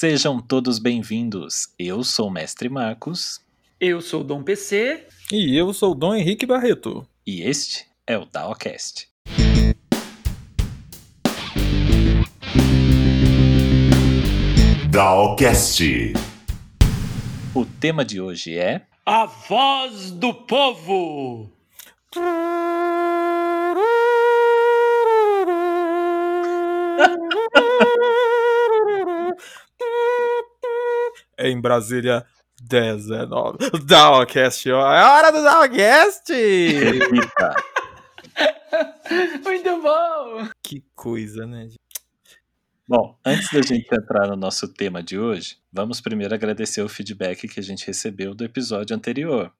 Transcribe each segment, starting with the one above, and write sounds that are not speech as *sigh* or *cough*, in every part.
Sejam todos bem-vindos. Eu sou o Mestre Marcos. Eu sou o Dom PC. E eu sou o Dom Henrique Barreto. E este é o DAOcast. DAOcast. O tema de hoje é. A voz do povo! *laughs* em Brasília, 19. DAOcast, ó. É hora do! Eita. *laughs* Muito bom! que coisa, né? Bom, antes da gente entrar no nosso tema de hoje, vamos primeiro agradecer o feedback que a gente recebeu do episódio anterior,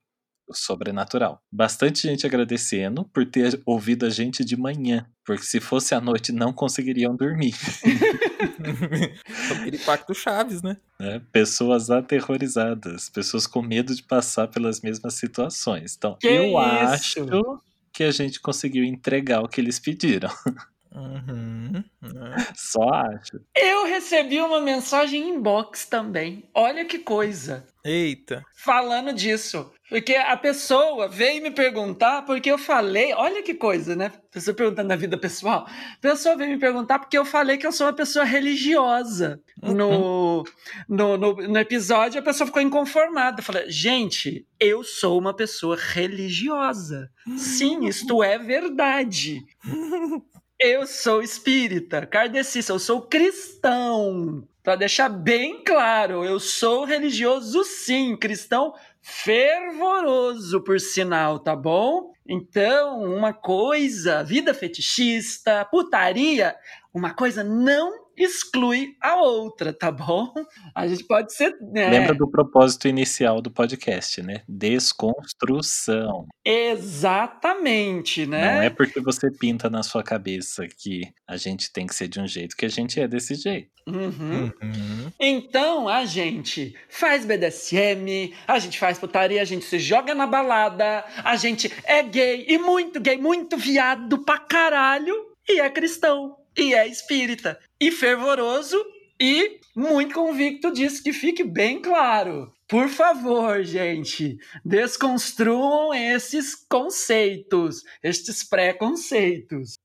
sobrenatural. Bastante gente agradecendo por ter ouvido a gente de manhã, porque se fosse à noite não conseguiriam dormir. *laughs* Aquele pacto Chaves, né? né? Pessoas aterrorizadas, pessoas com medo de passar pelas mesmas situações. Então, Que eu isso? acho que a gente conseguiu entregar o que eles pediram. *laughs* Uhum. né? Só acho. Eu recebi uma mensagem inbox também. Olha que coisa. Eita. Falando disso. Porque a pessoa veio me perguntar porque eu falei. Olha que coisa, né? Pessoa perguntando na vida pessoal. A pessoa veio me perguntar porque eu falei que eu sou uma pessoa religiosa. No, no, no, no episódio, a pessoa ficou inconformada. Falei, gente, eu sou uma pessoa religiosa. Sim, isto é verdade. *laughs* Eu sou espírita, kardecista, eu sou cristão. Para deixar bem claro, eu sou religioso sim, cristão fervoroso, por sinal, tá bom? Então, uma coisa, vida fetichista, putaria, uma coisa não exclui a outra, tá bom? A gente pode ser. né? Lembra do propósito inicial do podcast, né? Desconstrução. Exatamente, né? Não é porque você pinta na sua cabeça que a gente tem que ser de um jeito que a gente é desse jeito. Uhum. Uhum. Então a gente faz BDSM, a gente faz putaria, a gente se joga na balada, a gente é gay e muito gay, muito viado pra caralho, e é cristão, e é espírita, e fervoroso e muito convicto disso, que fique bem claro. Por favor, gente, desconstruam esses conceitos, estes preconceitos.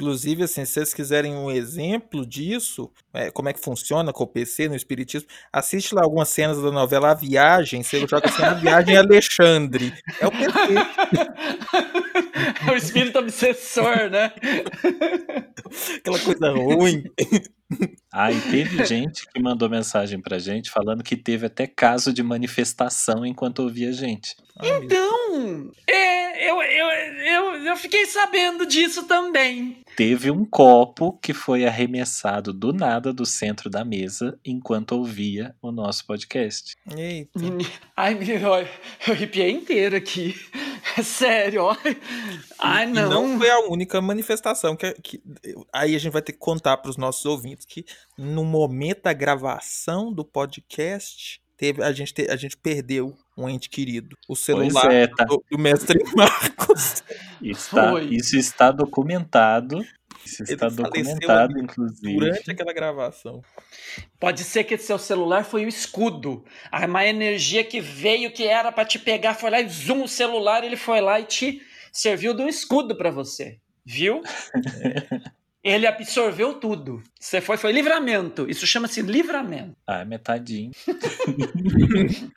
Inclusive, assim, se vocês quiserem um exemplo disso, é, como é que funciona com o PC no Espiritismo, assiste lá algumas cenas da novela A Viagem, você joga A Viagem Alexandre. É o PC. *laughs* É o espírito obsessor, né? Aquela coisa ruim. Ah, e teve gente que mandou mensagem pra gente falando que teve até caso de manifestação enquanto ouvia a gente. Ai, meu Então, é, eu, eu, eu, eu fiquei sabendo disso também. Teve um copo que foi arremessado do nada do centro da mesa enquanto ouvia o nosso podcast. Eita. *laughs* Ai, me- ó, eu arrepiei inteiro aqui. É sério. Ai, E não. não foi a única manifestação que, que- aí a gente vai ter que contar para os nossos ouvintes que no momento da gravação do podcast teve a gente te- a gente perdeu um ente querido, o celular é, tá. do, do mestre *laughs* Marcos. Está, Foi. isso está documentado. Isso Ele está faleceu documentado, ali inclusive. Durante aquela gravação. Pode ser que seu celular foi o escudo. A má energia que veio, que era pra te pegar, foi lá e zoom o celular, ele foi lá e te serviu de um escudo pra você. Viu? *laughs* Ele absorveu tudo. Você foi, foi livramento. Isso chama-se livramento. Ah, metadinho. *laughs*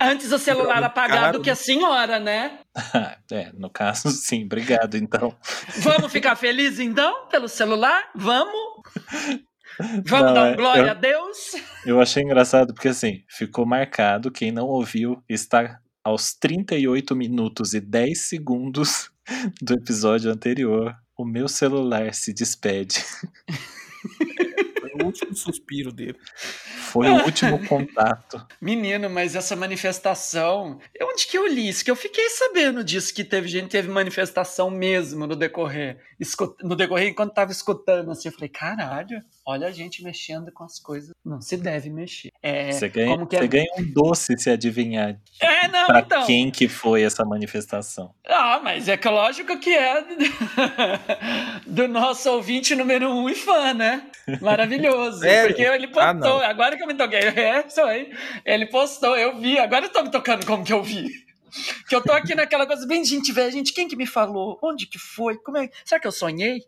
Antes o celular apagado caro, que a senhora, né? *laughs* é, no caso, sim. Obrigado, então. Vamos ficar *laughs* felizes então pelo celular? Vamos? Vamos Não, dar um é, glória eu- a Deus? Eu achei engraçado porque, assim, ficou marcado. Quem não ouviu está aos 38 minutos e 10 segundos *laughs* do episódio anterior. O meu celular se despede. Foi o último suspiro dele. Foi o último contato. *laughs* Menino, mas essa manifestação. Onde que eu li isso? Que eu fiquei sabendo disso, que teve gente teve manifestação mesmo no decorrer. Escu- No decorrer, enquanto tava escutando, assim, eu falei, caralho. Olha a gente mexendo com as coisas. Não se deve mexer. É, Você ganha, como que é- você ganha um doce se adivinhar É, não, pra então. quem que foi essa manifestação. Ah, mas é que lógico que é *laughs* do nosso ouvinte número um e fã, né? Maravilhoso. Sério? Porque ele Ah, postou, não. agora que eu me toquei. É, isso aí. Ele postou, eu vi, agora eu tô me tocando como que eu vi. Que eu tô aqui naquela coisa bem gente velha, gente, quem que me falou? Onde que foi? Como é? Será que eu sonhei?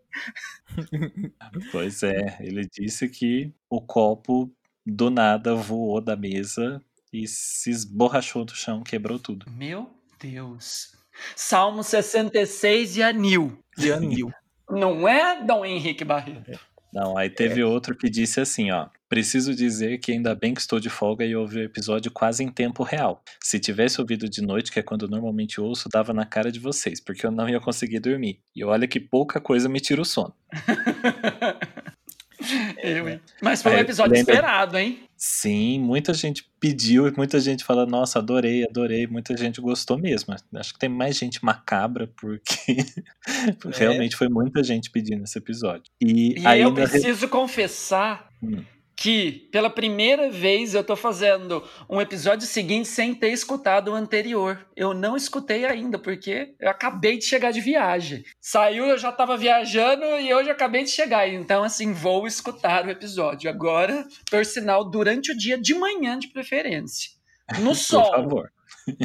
*laughs* Pois é, ele disse que o copo do nada voou da mesa e se esborrachou do chão, quebrou tudo. Meu Deus. Salmo 66 e anil. E anil. Não é Dom Henrique Barreto? Não, aí teve outro que disse assim, ó. Preciso dizer que ainda bem que estou de folga e ouvi o episódio quase em tempo real. Se tivesse ouvido de noite, que é quando normalmente ouço, dava na cara de vocês, porque eu não ia conseguir dormir. E olha que pouca coisa me tira o sono. *laughs* Eu, hein? Mas foi um episódio lembra- esperado, hein? Sim, muita gente pediu e muita gente fala, nossa, adorei, adorei. Muita gente gostou mesmo. Acho que tem mais gente macabra, porque *laughs* realmente foi muita gente pedindo esse episódio. E, E aí eu preciso confessar Hum. Que, pela primeira vez, eu tô fazendo um episódio seguinte sem ter escutado o anterior. Eu não escutei ainda, porque eu acabei de chegar de viagem. Saiu, eu já tava viajando e hoje eu acabei de chegar. Então, assim, vou escutar o episódio. Agora, por sinal, durante o dia de manhã, de preferência. No por sol. favor,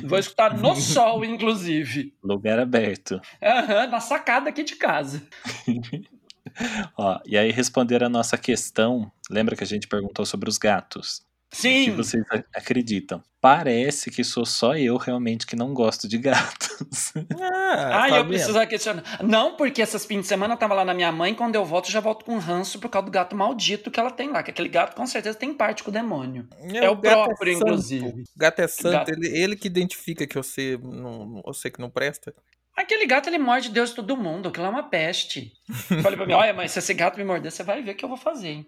Vou escutar no *laughs* sol, inclusive. lugar aberto. Aham, na sacada aqui de casa. *laughs* *laughs* Ó, e aí responder a nossa questão, lembra que a gente perguntou sobre os gatos? O que Sim. vocês acreditam? Parece que sou só eu realmente que não gosto de gatos. *laughs* Ah, Ah, tá eu precisava questionar. Não, porque essas fins de semana eu tava lá na minha mãe, quando eu volto, eu já volto com ranço por causa do gato maldito que ela tem lá. Que aquele gato com certeza tem parte com o demônio. É o gato próprio, santo. inclusive. O gato é santo, Gato. Ele, ele que identifica que você, não, você que não presta. Aquele gato, ele morde Deus e todo mundo. Aquilo é uma peste. Falei pra mim, olha, mas se esse gato me morder, você vai ver o que eu vou fazer, hein?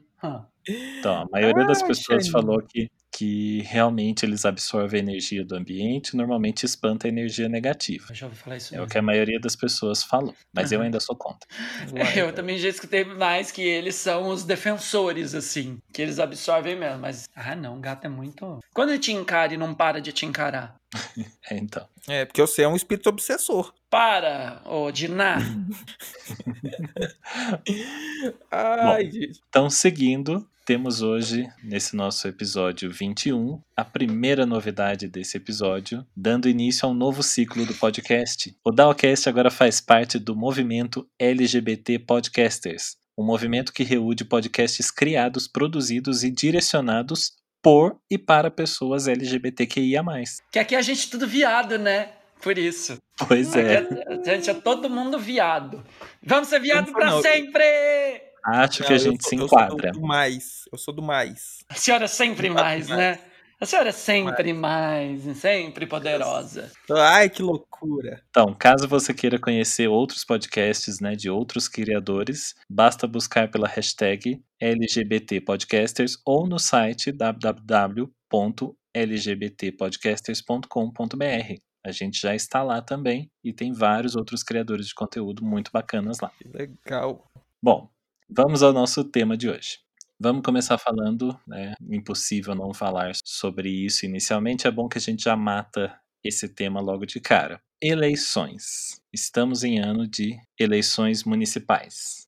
Então, a maioria das pessoas Xaninho. falou que, que realmente eles absorvem a energia do ambiente e normalmente espanta a energia negativa. Eu já ouvi falar isso É o que a maioria das pessoas falou. Mas eu ainda sou contra. Uai, *laughs* Eu também já escutei mais que eles são os defensores, assim. Que eles absorvem mesmo. Mas, ah, não, gato é muito. Quando ele te encara e não para de te encarar? *laughs* É, então. É, porque você é um espírito obsessor. Para, ô Diná. *laughs* Ai, gente. Então, seguindo, temos hoje, nesse nosso episódio 21, a primeira novidade desse episódio, dando início a um novo ciclo do podcast. O Dowcast agora faz parte do movimento LGBT Podcasters, um movimento que reúne podcasts criados, produzidos e direcionados por e para pessoas LGBTQIA+. Que aqui a gente é tudo viado, né? Por isso. Pois é, a gente é todo mundo viado. Vamos ser viado não. sempre! Acho que Não, a eu gente sou- se eu sou enquadra. do mais. Eu sou do mais. A senhora é sempre mais, mais. né? A senhora é sempre mais, sempre poderosa. Ai, que loucura. Então, caso você queira conhecer outros podcasts né, de outros criadores, basta buscar pela hashtag LGBT Podcasters ou no site www.lgbtpodcasters.com.br. A gente já está lá também e tem vários outros criadores de conteúdo muito bacanas lá. Que legal. Bom, vamos ao nosso tema de hoje. Vamos começar falando, né? Impossível não falar sobre isso inicialmente. É bom que a gente já mata esse tema logo de cara. Eleições. Estamos em ano de eleições municipais.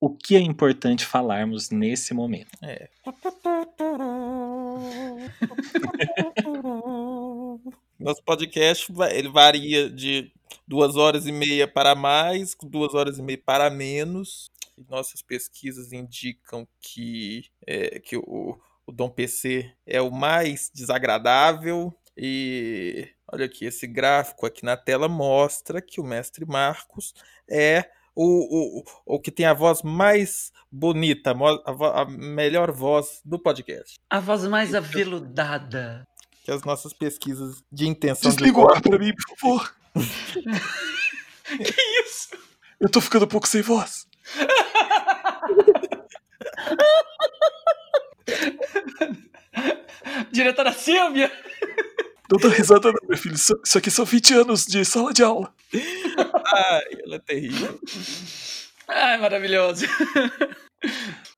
O que é importante falarmos nesse momento? É. *laughs* Nosso podcast ele varia de duas horas e meia para mais, duas horas e meia para menos. Nossas pesquisas indicam que, é, que o, o Dom PC é o mais desagradável. E olha aqui, esse gráfico aqui na tela mostra que o mestre Marcos é o, o, o que tem a voz mais bonita, a, vo- a melhor voz do podcast. A voz mais aveludada. Que as nossas pesquisas de intenção Desliga de o ar pra mim, por favor. *laughs* Que isso? Eu tô ficando um pouco sem voz. *laughs* Diretora Silvia! Não dá risada não, meu filho. Isso, isso aqui são 20 anos de sala de aula. Ai, ela é terrível. Ai, maravilhoso.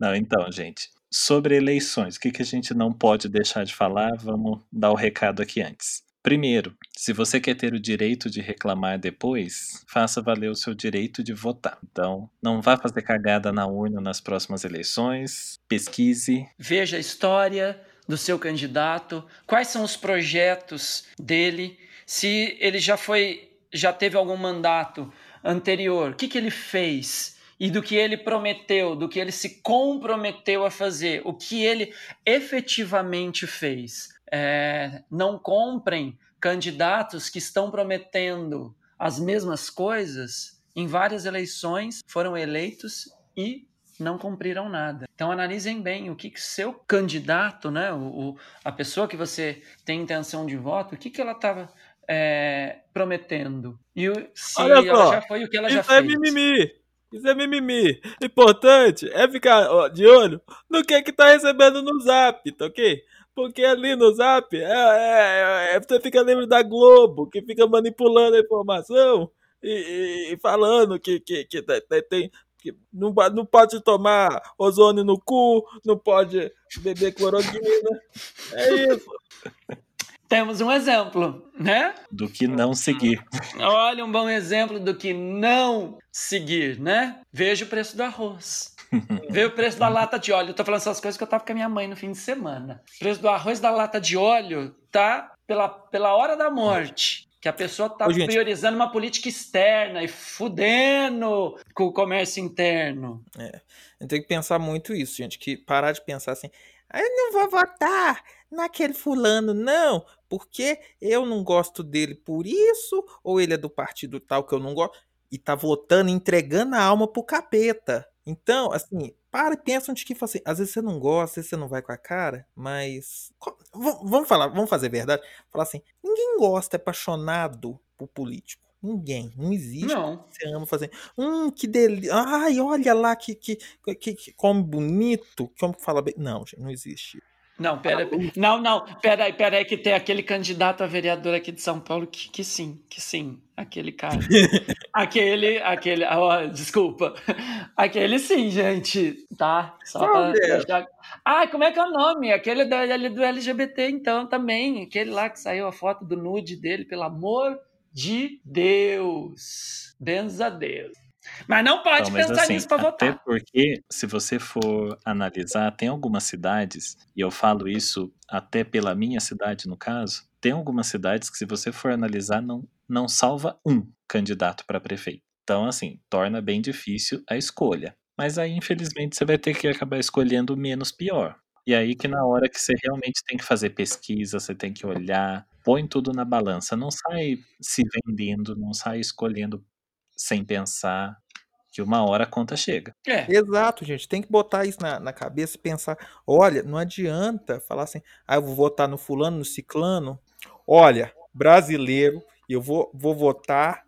Não, então, gente, sobre eleições, o que, que a gente não pode deixar de falar? Vamos dar o recado aqui antes. Primeiro, se você quer ter o direito de reclamar depois, faça valer o seu direito de votar. Então, não vá fazer cagada na urna nas próximas eleições, pesquise. Veja a história do seu candidato, quais são os projetos dele, se ele já foi, já teve algum mandato anterior, o que, que ele fez e do que ele prometeu, do que ele se comprometeu a fazer, o que ele efetivamente fez é, não comprem candidatos que estão prometendo as mesmas coisas em várias eleições, foram eleitos e não cumpriram nada. Então analisem bem o que, que seu candidato, né, o, o, a pessoa que você tem intenção de voto, o que, que ela estava é, prometendo. E se Olha ela só, já foi o que ela Isso já é fez. mimimi. Isso é mimimi. Importante é ficar ó, de olho no que que tá recebendo no zap, tá ok? Porque ali no zap, é, é- é- você fica lembra da Globo, que fica manipulando a informação e, e- e falando que, que, que tem, tem- tem- que não, não pode tomar ozônio no cu, não pode beber cloroquina. É isso. Temos um exemplo, né? Do que não seguir. Olha um bom exemplo do que não seguir, né? Veja o preço do arroz. Veja o preço da lata de óleo. Eu tô falando essas coisas que eu tava com a minha mãe no fim de semana. O preço do arroz da lata de óleo tá pela, pela hora da morte. Que a pessoa tá Ô, priorizando uma política externa e fudendo com o comércio interno. A gente tem que pensar muito isso, gente. Que parar de pensar assim, "Ah, eu não vou votar naquele fulano, não, porque eu não gosto dele por isso, ou ele é do partido tal que eu não gosto, e tá votando, entregando a alma pro capeta. Então, assim, para e pensa onde que fala assim, às vezes você não gosta, às vezes você não vai com a cara, mas. Vamos falar, vamos fazer verdade? Falar assim, ninguém gosta, é apaixonado por político. Ninguém, não existe Não. você ama fazer. Hum, que delícia. Ai, olha lá que, que, que, que come bonito, que homem que fala bem. Não, gente, não existe. Não, pera, não, não, pera aí, pera aí, que tem aquele candidato a vereador aqui de São Paulo que, que sim, que sim, aquele cara. *laughs* aquele, aquele, ah, ó, desculpa. Aquele sim, gente, tá? Só deles? deixar... Ah, como é que é o nome? Aquele ali do LGBT, então, também. Aquele lá que saiu a foto do nude dele, pelo amor de Deus. Benza Deus. Mas não pode Não, mas pensar assim, nisso para até votar. porque, se você for analisar, tem algumas cidades, e eu falo isso até pela minha cidade, no caso, tem algumas cidades que, se você for analisar, não, não salva um candidato para prefeito. Então, assim, torna bem difícil a escolha. Mas aí, infelizmente, você vai ter que acabar escolhendo o menos pior. E aí que na hora que você realmente tem que fazer pesquisa, você tem que olhar, põe tudo na balança. Não sai se vendendo, não sai escolhendo sem pensar, que uma hora a conta chega. É, Exato, gente. Tem que botar isso na, na cabeça e pensar. Olha, não adianta falar assim, ah, eu vou votar no fulano, no ciclano. Olha, brasileiro, eu vou, vou votar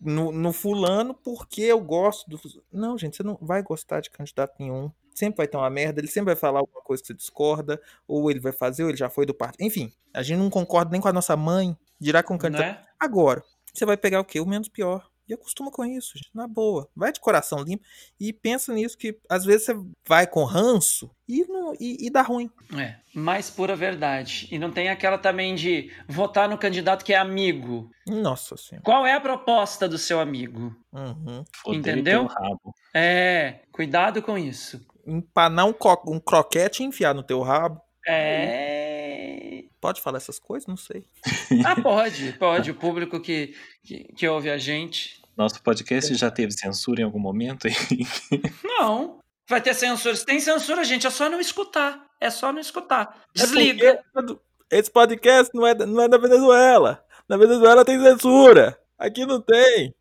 no, no fulano porque eu gosto do. Não, gente, você não vai gostar de candidato nenhum. Sempre vai ter uma merda, ele sempre vai falar alguma coisa que você discorda, ou ele vai fazer, ou ele já foi do partido. Enfim, a gente não concorda nem com a nossa mãe, dirá com o candidato. né? Agora, você vai pegar o quê? O menos pior. E acostuma com isso, gente. Na boa. Vai de coração limpo e pensa nisso que às vezes você vai com ranço e, não, e, e dá ruim. É, mais pura verdade. E não tem aquela também de votar no candidato que é amigo. Nossa senhora. Qual é a proposta do seu amigo? Uhum. Entendeu? É, cuidado com isso. Empanar um, um croquete e enfiar no teu rabo. É. Pode falar essas coisas? Não sei. Ah, pode, pode. O público que, que, que ouve a gente. Nosso podcast já teve censura em algum momento? *laughs* Não. Vai ter censura. Se tem censura, gente, é só não escutar. É só não escutar. É Desliga. porque Esse podcast não é, não é da Venezuela. Na Venezuela tem censura. Aqui não tem.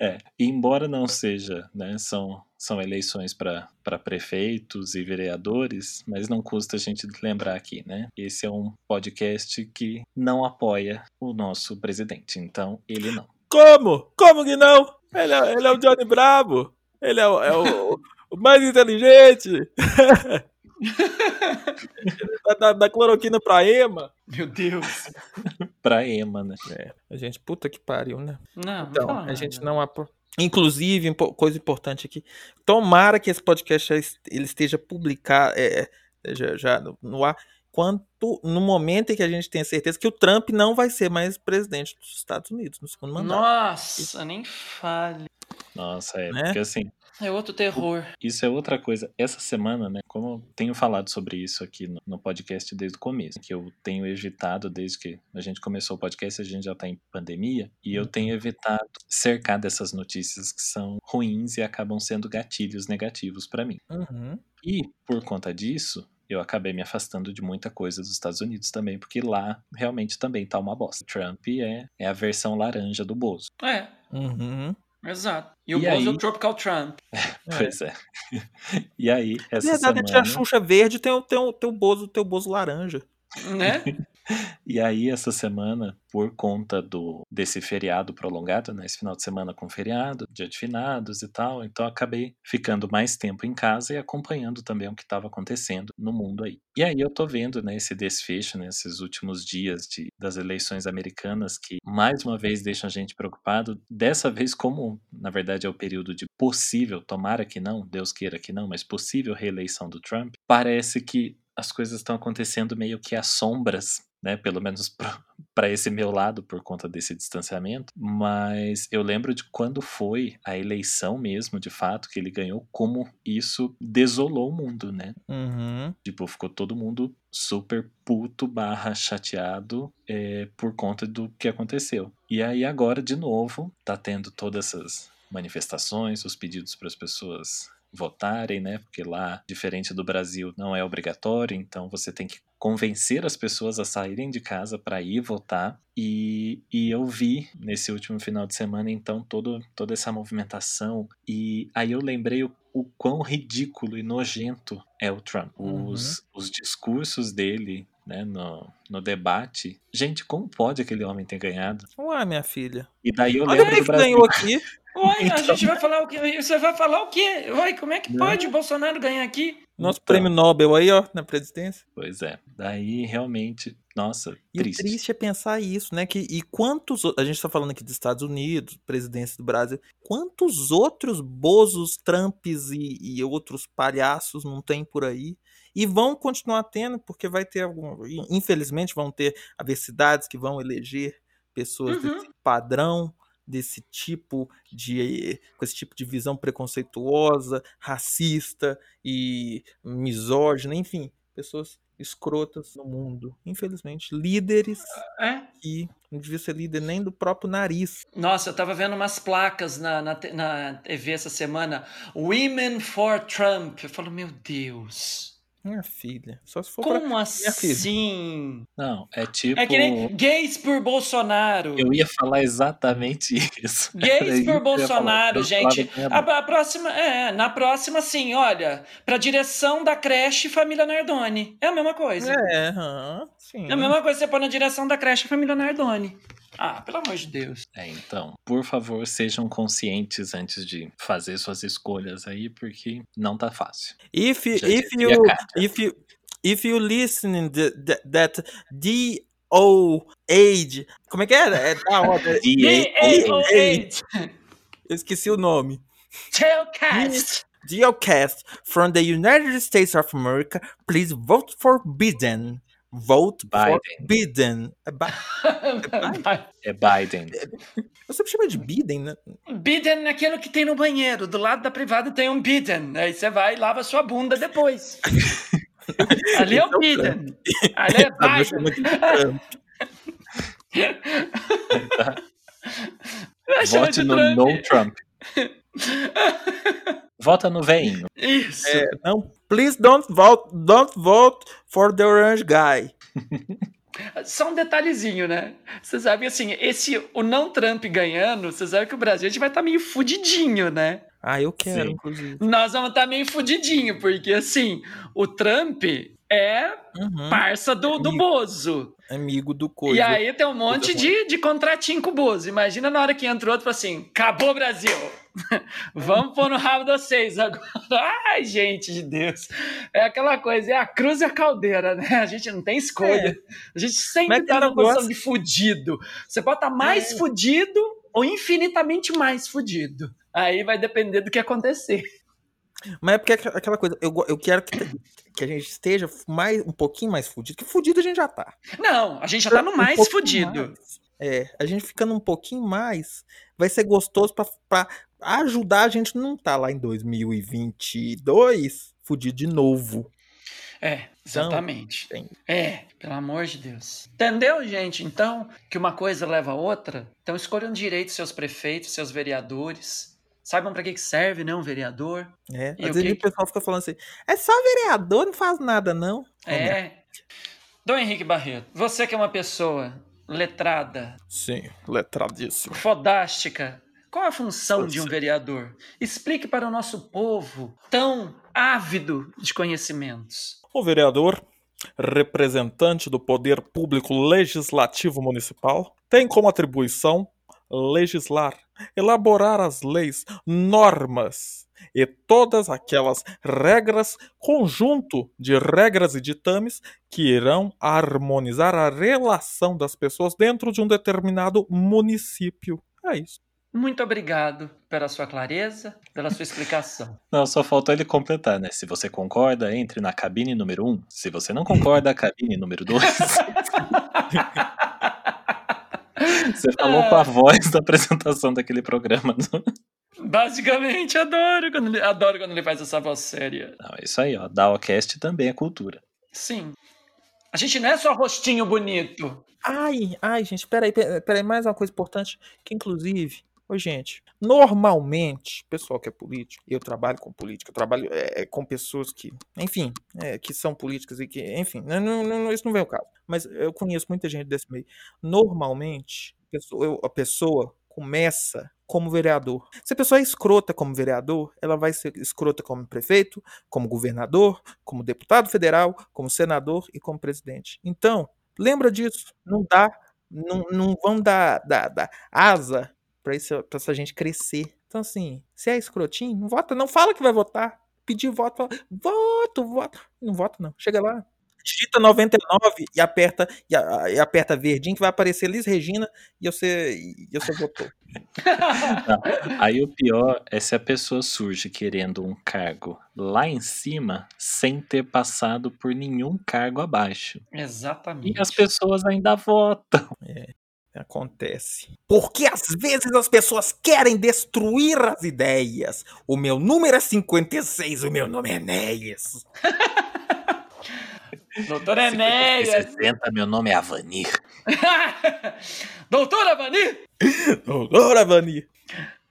É, e embora não seja, né, são, são eleições para prefeitos e vereadores, mas não custa a gente lembrar aqui, né? Esse é um podcast que não apoia o nosso presidente, então ele não. Como? Como que não? Ele é, ele é o Johnny Bravo. Ele é é o- o mais inteligente. *laughs* da, *laughs* da, da cloroquina pra ema. Meu Deus. *laughs* Pra Ema, né? A gente, puta que pariu, né? Não, Então, não a gente não apo... Inclusive, coisa importante aqui, tomara que esse podcast ele esteja publicado, é, já, já no ar, quanto no momento em que a gente tenha certeza que o Trump não vai ser mais presidente dos Estados Unidos no segundo mandato. Nossa, nem fale. Nossa, é, né? porque assim, é outro terror. Isso é outra coisa. Essa semana, né, como eu tenho falado sobre isso aqui no, no, podcast desde o começo, que eu tenho evitado desde que a gente começou o podcast, a gente já tá em pandemia, e eu tenho evitado cercar dessas notícias que são ruins e acabam sendo gatilhos negativos para mim. Uhum. E por conta disso, eu acabei me afastando de muita coisa dos Estados Unidos também, porque lá realmente também tá uma bosta. Trump é, é a versão laranja do Bozo. É. Uhum. Exato. E, e o Bozo é o Tropical Trump. *laughs* pois é. *laughs* e aí, essa Na verdade, semana... a Xuxa verde tem o, tem, o, tem o Bozo, tem o Bozo laranja. Né? *laughs* e aí, essa semana, por conta do desse feriado prolongado, né? Esse final de semana com feriado, dia de finados e tal, então acabei ficando mais tempo em casa e acompanhando também o que estava acontecendo no mundo aí. E aí eu tô vendo, né, esse desfecho nesses né, últimos dias de, das eleições americanas que mais uma vez deixam a gente preocupado, dessa vez como, na verdade, é o período de possível, tomara que não, Deus queira que não, mas possível reeleição do Trump, parece que as coisas estão acontecendo meio que às sombras, né? Pelo menos *laughs* para esse meu lado, por conta desse distanciamento. Mas eu lembro de quando foi a eleição mesmo, de fato, que ele ganhou, como isso desolou o mundo, né? Uhum. Tipo, ficou todo mundo super puto barra chateado é, por conta do que aconteceu. E aí agora, de novo, tá tendo todas essas manifestações, os pedidos para as pessoas votarem, né? Porque lá, diferente do Brasil, não é obrigatório, então você tem que convencer as pessoas a saírem de casa para ir votar. E, e eu vi nesse último final de semana, então, todo, toda essa movimentação. E aí eu lembrei o, o quão ridículo e nojento é o Trump. Uhum. Os, os discursos dele né, no, no debate. Gente, como pode aquele homem ter ganhado? Ué, minha filha. E daí eu Olha lembro do que Brasil. ganhou aqui. *laughs* Uai, então... a gente vai falar o quê? Você vai falar o quê? Uai, como é que pode o Bolsonaro ganhar aqui? Nosso então, prêmio Nobel aí, ó, na presidência. Pois é. Daí realmente, nossa, e triste. E triste é pensar isso, né? Que, e quantos. A gente tá falando aqui dos Estados Unidos, presidência do Brasil. Quantos outros bozos, Trumps e, e outros palhaços não tem por aí? E vão continuar tendo, porque vai ter algum. Infelizmente, vão ter adversidades que vão eleger pessoas Uhum. desse padrão desse tipo de com esse tipo de visão preconceituosa, racista e misógina, enfim, pessoas escrotas no mundo. Infelizmente, líderes É. que não devia ser líder nem do próprio nariz. Nossa, eu tava vendo umas placas na, na, na TV essa semana. Women for Trump. Eu falo, meu Deus. Minha filha, só se for pra... Como filha. assim? Não, é tipo. É que nem gays por Bolsonaro. Eu ia falar exatamente isso. *laughs* Gays por. Bolsonaro, gente. A, a próxima, é, na próxima, assim, olha, pra direção da creche Família Nardoni. É a mesma coisa. É, sim. É a mesma coisa que você pôr na direção da creche Família Nardoni. Ah, pelo amor de Deus. É, então, por favor, sejam conscientes antes de fazer suas escolhas aí, porque não tá fácil. If Já if you if you if you listening the, the, that D O age, como é que era? É da roda. D-A-O-H. Eu esqueci o nome. Tailcast. Geocast from the United States of America, please vote for Biden. Vote Biden. É Bi- *laughs* É Biden. Eu sempre chamo de Biden, né? Biden é aquilo que tem no banheiro. Do lado da privada tem um Biden. Aí você vai e lava sua bunda depois. *laughs* Ali é o Biden. Ali é *laughs* Ah, eu chamo Biden. de Trump. Vote no. No Trump. Vota no veinho. Isso. É, não, please don't vote, don't vote for the orange guy. *laughs* Só um detalhezinho, né? Você sabe que assim, esse, o não Trump ganhando, você sabe que o Brasil a gente vai estar meio fudidinho, né? Ah, eu quero, Sim. inclusive. Nós vamos estar meio fudidinho, porque assim, o Trump é Uhum. parça do, do Amigo. Bozo. Amigo do coisa. E aí tem um monte de, de contratinho com o Bozo. Imagina na hora que entra outro e assim: acabou Brasil! *laughs* Vamos pôr no rabo de vocês agora. *laughs* Ai, gente de Deus. É aquela coisa, é a cruz e a caldeira, né? A gente não tem escolha. A gente sempre Mas tá na posição de fudido. Você pode estar mais É. fudido ou infinitamente mais fudido. Aí vai depender do que acontecer. Mas é porque é aquela coisa, eu, eu quero que, que a gente esteja mais, um pouquinho mais fudido, que fudido a gente já tá. Não, a gente já tá no mais um fudido. Mais. É, a gente ficando um pouquinho mais, vai ser gostoso pra, pra ajudar a gente não tá lá em 2022 fudido de novo. É, exatamente. Então, é, pelo amor de Deus. Entendeu, gente? Então, que uma coisa leva a outra. Então, escolham direito seus prefeitos, seus vereadores. Saibam para que serve, né, um vereador. É, às vezes que... o pessoal fica falando assim, é só vereador, não faz nada, não. É. Dom Henrique Barreto, você que é uma pessoa letrada. Sim, letradíssimo. Fodástica. Qual a função de um vereador? Explique para o nosso povo tão ávido de conhecimentos. O vereador, representante do poder público legislativo municipal, tem como atribuição legislar, elaborar as leis, normas e todas aquelas regras, conjunto de regras e ditames que irão harmonizar a relação das pessoas dentro de um determinado município. É isso. Muito obrigado pela sua clareza, pela sua explicação. *laughs* Não, só faltou ele completar, né? Se você concorda, entre na cabine número 1. Um. Se você não concorda, cabine número 2. *laughs* você falou com a voz da apresentação daquele programa. Não? Basicamente, adoro quando, ele, adoro quando ele faz essa voz séria. Não, é isso aí, ó. Dawcast também é cultura. Sim. A gente não é só rostinho bonito. Ai, ai, gente, peraí, peraí, mais uma coisa importante, que inclusive Ô, gente, normalmente, pessoal que é político, eu trabalho com política, eu trabalho é, com pessoas que, enfim, é, que são políticas e que, enfim, não, não, isso não vem ao caso. Mas eu conheço muita gente desse meio. Normalmente, a pessoa, a pessoa começa como vereador. Se a pessoa é escrota como vereador, ela vai ser escrota como prefeito, como governador, como deputado federal, como senador e como presidente. Então, lembra disso. Não dá, não, não vão dar, dar, dar asa para essa gente crescer. Então, assim, se é escrotinho, não vota, não fala que vai votar. Pedir voto, fala, voto, voto. Não vota, não. Chega lá, digita 99 e aperta, e, a, e, aperta verdinho que vai aparecer Liz Regina e você, e você votou. Não, *laughs* aí o pior é se a pessoa surge querendo um cargo lá em cima sem ter passado por nenhum cargo abaixo. Exatamente. E as pessoas ainda votam. É. Acontece. Porque às vezes as pessoas querem destruir as ideias. O meu número é 56, o meu nome é Enéas. *laughs* Doutor Enéas. 60, meu nome é Avanir. *laughs* Doutor Avanir! *laughs* Doutor Avanir!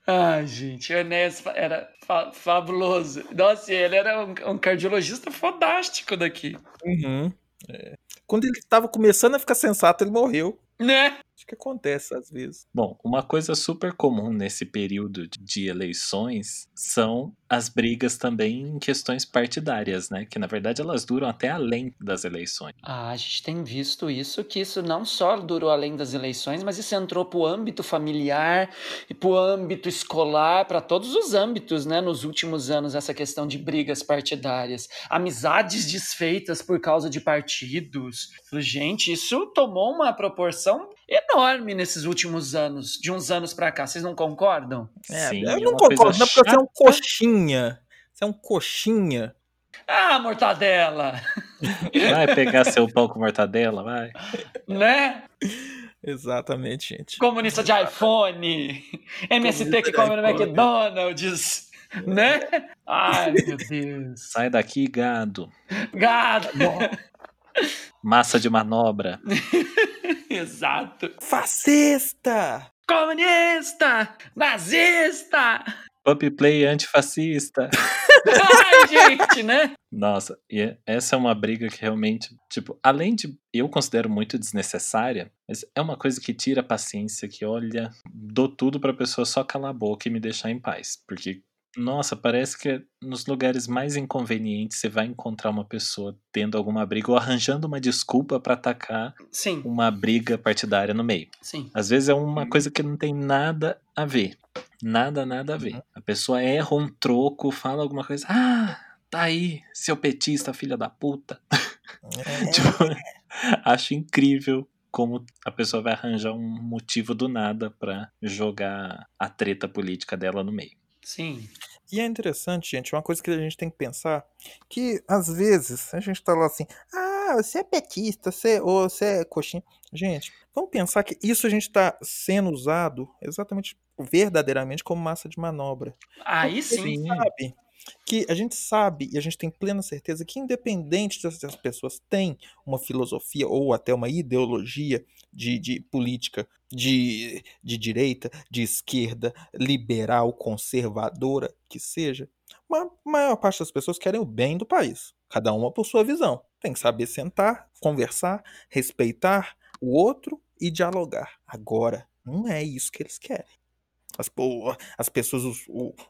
Ai, gente, o Enéas era fa fabuloso. Nossa, ele era um, um cardiologista fodástico daqui. Uhum. É. Quando ele estava começando a ficar sensato, ele morreu. Né? Acho que acontece às vezes. Bom, uma coisa super comum nesse período de eleições são as brigas também em questões partidárias, né? Que na verdade elas duram até além das eleições. Ah, a gente tem visto isso, que isso não só durou além das eleições, mas isso entrou para o âmbito familiar e para o âmbito escolar, para todos os âmbitos, né? Nos últimos anos, essa questão de brigas partidárias, amizades desfeitas por causa de partidos. Gente, isso tomou uma proporção enorme nesses últimos anos, de uns anos para cá. Vocês não concordam? É, Sim, eu é não concordo, não, porque você é um coxinha. Você é um coxinha. Ah, mortadela! Vai pegar seu pão com mortadela, vai. Né? Exatamente, gente. Comunista de iPhone, MST que come no McDonald's, né? Ai, meu Deus. Sai daqui, gado. Gado! Massa de manobra. *laughs* Exato. Fascista! Comunista! Nazista! Pop play antifascista. *laughs* Ai, gente, né? Nossa, e essa é uma briga que realmente, tipo, além de eu considero muito desnecessária, mas é uma coisa que tira a paciência, que olha, dou tudo pra pessoa só calar a boca e me deixar em paz. Porque nossa, parece que nos lugares mais inconvenientes você vai encontrar uma pessoa tendo alguma briga ou arranjando uma desculpa para atacar Sim. uma briga partidária no meio. Sim. Às vezes é uma coisa que não tem nada a ver. Nada, nada a ver. Uhum. A pessoa erra um troco, fala alguma coisa. Ah, tá aí, seu petista, filha da puta. É. *laughs* tipo, acho incrível como a pessoa vai arranjar um motivo do nada para jogar a treta política dela no meio. Sim. E é interessante, gente, uma coisa que a gente tem que pensar, que às vezes a gente tá lá assim, ah, você é petista, você, ou você é coxinha. Gente, vamos pensar que isso a gente está sendo usado exatamente, verdadeiramente como massa de manobra. Aí Porque a sim. sabe que a gente sabe e a gente tem plena certeza que independente se as pessoas têm uma filosofia ou até uma ideologia de, de política de, de direita, de esquerda, liberal, conservadora, que seja, a maior parte das pessoas querem o bem do país. Cada uma por sua visão. Tem que saber sentar, conversar, respeitar o outro e dialogar. Agora, não é isso que eles querem. As, as pessoas, os,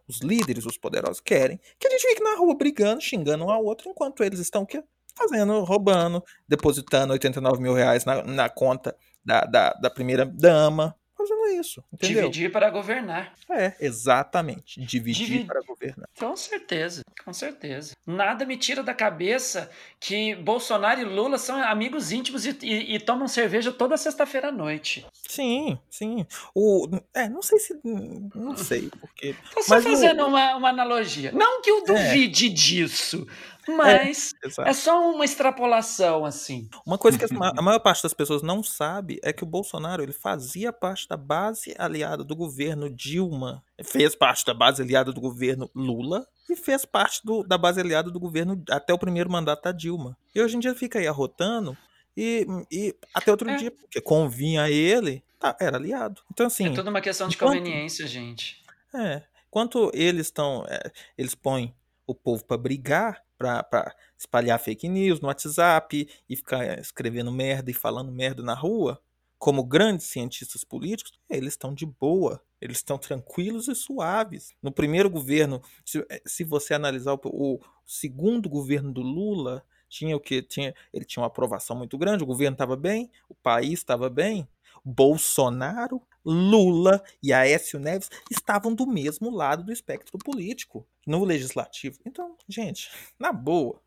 os líderes, os poderosos querem que a gente fique na rua brigando, xingando um ao outro, enquanto eles estão o quê? fazendo, roubando, depositando 89 mil reais na, na conta da, da, da primeira dama, fazendo isso, entendeu? Dividir para governar. É, exatamente. Dividir Divi- para governar. Com certeza, com certeza. Nada me tira da cabeça que Bolsonaro e Lula são amigos íntimos e, e- e tomam cerveja toda sexta-feira à noite. Sim, sim. O, é, não sei se. Não sei, porque. Tô só Mas o- fazendo uma, uma analogia. Não que eu duvide disso, mas Exato. é só uma extrapolação, assim. Uma coisa que *laughs* a maior parte das pessoas não sabe é que o Bolsonaro ele fazia parte da base aliada do governo Dilma, fez parte da base aliada do governo Lula e fez parte do- da base aliada do governo até o primeiro mandato da Dilma. E hoje em dia fica aí arrotando e, e até outro É. dia, porque convinha a ele, tá, era aliado. Então assim, É tudo uma questão de enquanto- conveniência, gente. é, enquanto eles estão, é, eles põem o povo para brigar, para espalhar fake news no WhatsApp e ficar escrevendo merda e falando merda na rua, como grandes cientistas políticos, eles estão de boa, eles estão tranquilos e suaves. No primeiro governo, se, se você analisar o, o segundo governo do Lula, tinha o que tinha, ele tinha uma aprovação muito grande, o governo estava bem, o país estava bem. Bolsonaro, Lula e Aécio Neves estavam do mesmo lado do espectro político, no legislativo. Então, gente, na boa,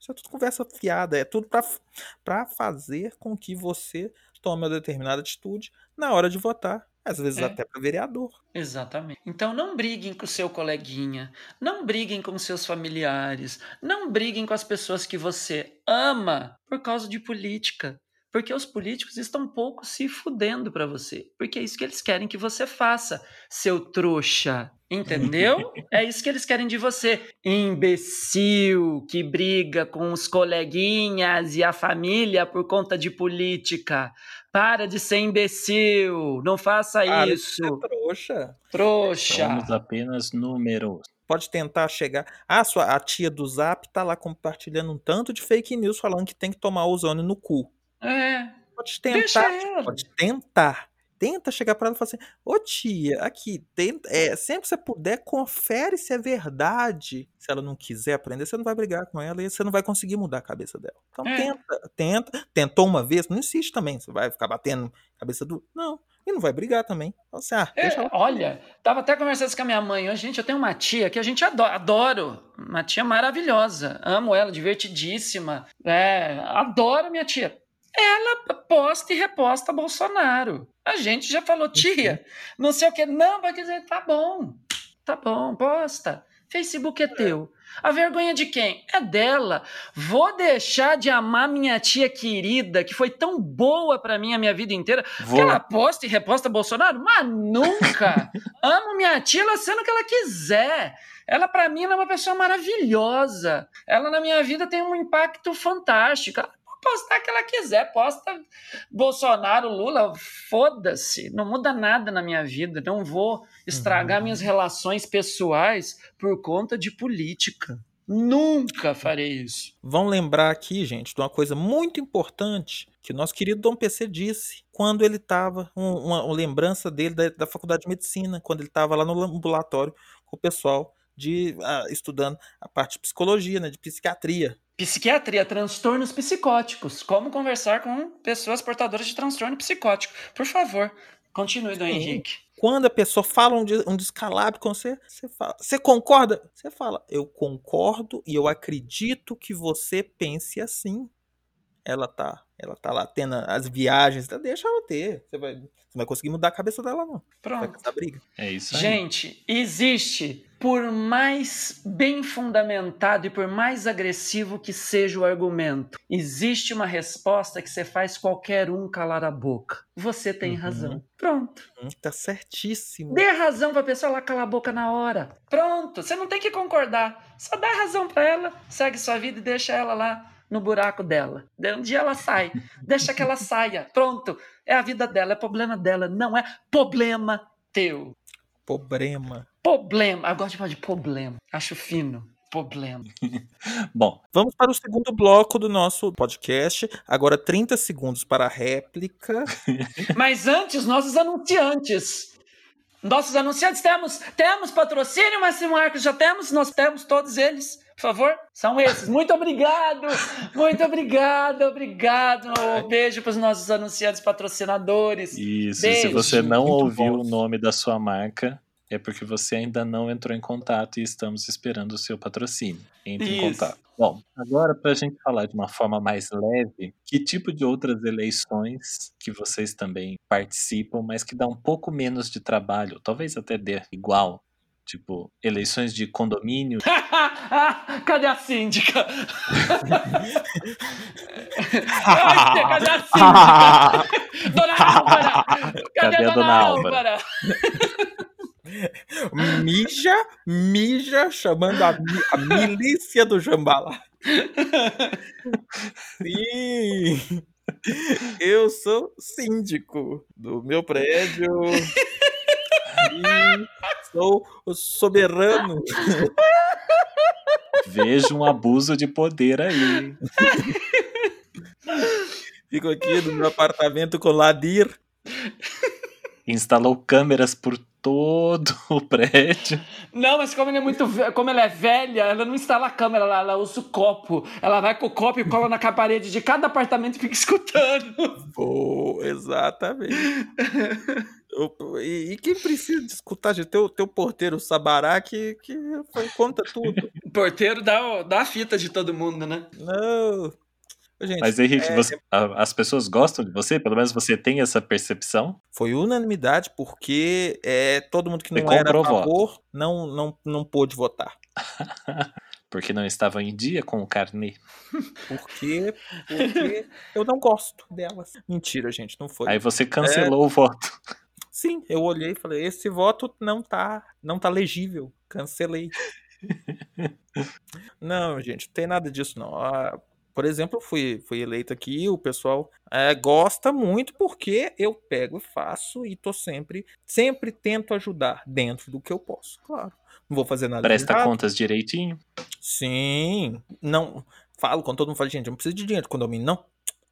isso é tudo conversa fiada, é tudo para fazer com que você tome uma determinada atitude na hora de votar, às vezes É. até para vereador. Exatamente. Então não briguem com o seu coleguinha, não briguem com seus familiares, não briguem com as pessoas que você ama por causa de política. Porque os políticos estão um pouco se fudendo para você. Porque é isso que eles querem que você faça, seu trouxa. Entendeu? é isso que eles querem de você. Imbecil que briga com os coleguinhas e a família por conta de política. Para de ser imbecil. Não faça Para de isso. ser trouxa. Trouxa. Somos apenas números. Pode tentar chegar. Ah, sua, a tia do Zap tá lá compartilhando um tanto de fake news falando que tem que tomar ozônio no cu. É. Pode Deixa tentar. ela. Pode tentar. Tenta chegar pra ela e falar assim: Ô tia, aqui, tenta, é, sempre que você puder, confere se é verdade. Se ela não quiser aprender, você não vai brigar com ela e você não vai conseguir mudar a cabeça dela. Então É. tenta, tenta. Tentou uma vez, não insiste também. Você vai ficar batendo cabeça do. Não. E não vai brigar também. Fala assim, ah, É, olha, tava até conversando com a minha mãe hoje. Gente, eu tenho uma tia que a gente ado- adoro. Uma tia maravilhosa. Amo ela, divertidíssima. É, adoro minha tia. Ela posta e reposta Bolsonaro. A gente já falou, tia, não sei o que. Não, vai dizer, tá bom. Tá bom, posta. Facebook é teu. A vergonha de quem? É dela. Vou deixar de amar minha tia querida, que foi tão boa pra mim a minha vida inteira, Vou, que ela posta e reposta Bolsonaro? Mas nunca! *laughs* Amo minha tia, ela sendo o que ela quiser. Ela, pra mim, ela é uma pessoa maravilhosa. Ela, na minha vida, tem um impacto fantástico. Ela postar que ela quiser. Posta Bolsonaro, Lula, foda-se. Não muda nada na minha vida. Não vou estragar Uhum. minhas relações pessoais por conta de política. Nunca farei isso. Vão lembrar aqui, gente, de uma coisa muito importante que o nosso querido Dom PC disse quando ele estava, uma, uma lembrança dele da, da faculdade de medicina, quando ele estava lá no ambulatório com o pessoal de ah, estudando a parte de psicologia, né, de psiquiatria. Psiquiatria, transtornos psicóticos. Como conversar com pessoas portadoras de transtorno psicótico. Por favor, continue, Dom. Henrique. Quando a pessoa fala um, um descalabro com você, você fala, você concorda? Você fala, eu concordo e eu acredito que você pense assim. Ela tá, ela tá lá tendo as viagens, então deixa ela ter. Você vai, você vai conseguir mudar a cabeça dela, não. Vai Pronto. essa briga. É isso aí. Gente, existe, por mais bem fundamentado e por mais agressivo que seja o argumento, existe uma resposta que você faz qualquer um calar a boca. Você tem Uhum. razão. Pronto. Hum, Tá certíssimo. Dê razão pra pessoa lá calar a boca na hora. Pronto. Você não tem que concordar. Só dá razão pra ela, segue sua vida e deixa ela lá no buraco dela. Um dia ela sai. Deixa que ela saia. Pronto. É a vida dela, é problema dela. Não é problema teu. Problema. Problema. Eu gosto de falar de problema. Acho fino. Problema. *laughs* Bom, Vamos para o segundo bloco do nosso podcast. Agora 30 segundos para a réplica. *laughs* Mas antes, nossos anunciantes. Nossos anunciantes temos, temos patrocínio, Máximo Marcos, já temos, nós temos todos eles, por favor, são esses. Muito obrigado, muito obrigado, obrigado. Um beijo para os nossos anunciantes patrocinadores. isso. Se Beijo. você não Muito ouviu bom. o nome da sua marca, é porque você ainda não entrou em contato e estamos esperando o seu patrocínio. Entre em Isso. contato. Bom, agora para a gente falar de uma forma mais leve, que tipo de outras eleições que vocês também participam, mas que dá um pouco menos de trabalho, talvez até dê igual, tipo eleições de condomínio, *laughs* Cadê a síndica? Ai, Cadê a síndica? Dona *laughs* Álvara! Cadê, Cadê a Dona Dona Álvara? *laughs* Mija, mija, chamando a, a milícia do Jambalá. Sim! Eu sou síndico do meu prédio. *laughs* Sou o soberano. *laughs* vejo um abuso de poder aí. *laughs* Fico aqui no meu apartamento com Ladir. Instalou câmeras por todo o prédio. Não, mas como, ele é muito, ve- como ela é velha, ela não instala a câmera lá, ela usa o copo. Ela vai com o copo e cola na parede de cada apartamento e fica escutando. Pô, exatamente. E, e quem precisa de escutar, gente? Teu, teu porteiro Sabará que, que conta tudo. O porteiro dá, dá a fita de todo mundo, né? Não. Gente, Mas Henrique, é, você- a- as pessoas gostam de você? Pelo menos você tem essa percepção? foi unanimidade porque é, todo mundo que Você não era a comprou voto. favor não, não, não pôde votar. *laughs* Porque não estavam em dia com o carnê. Porque, porque *laughs* eu não gosto delas. Mentira, gente, não foi. Aí você cancelou o voto. Sim, eu olhei e falei, esse voto não tá, não tá legível. Cancelei. *laughs* não, gente, não tem nada disso não. Ah, por exemplo, fui, fui eleito aqui, o pessoal eh, gosta muito porque eu pego e faço e tô sempre, sempre tento ajudar dentro do que eu posso, claro. Não vou fazer nada Presta errado. contas direitinho. Sim, não. Falo quando todo mundo fala, gente, eu não preciso de dinheiro de condomínio, não.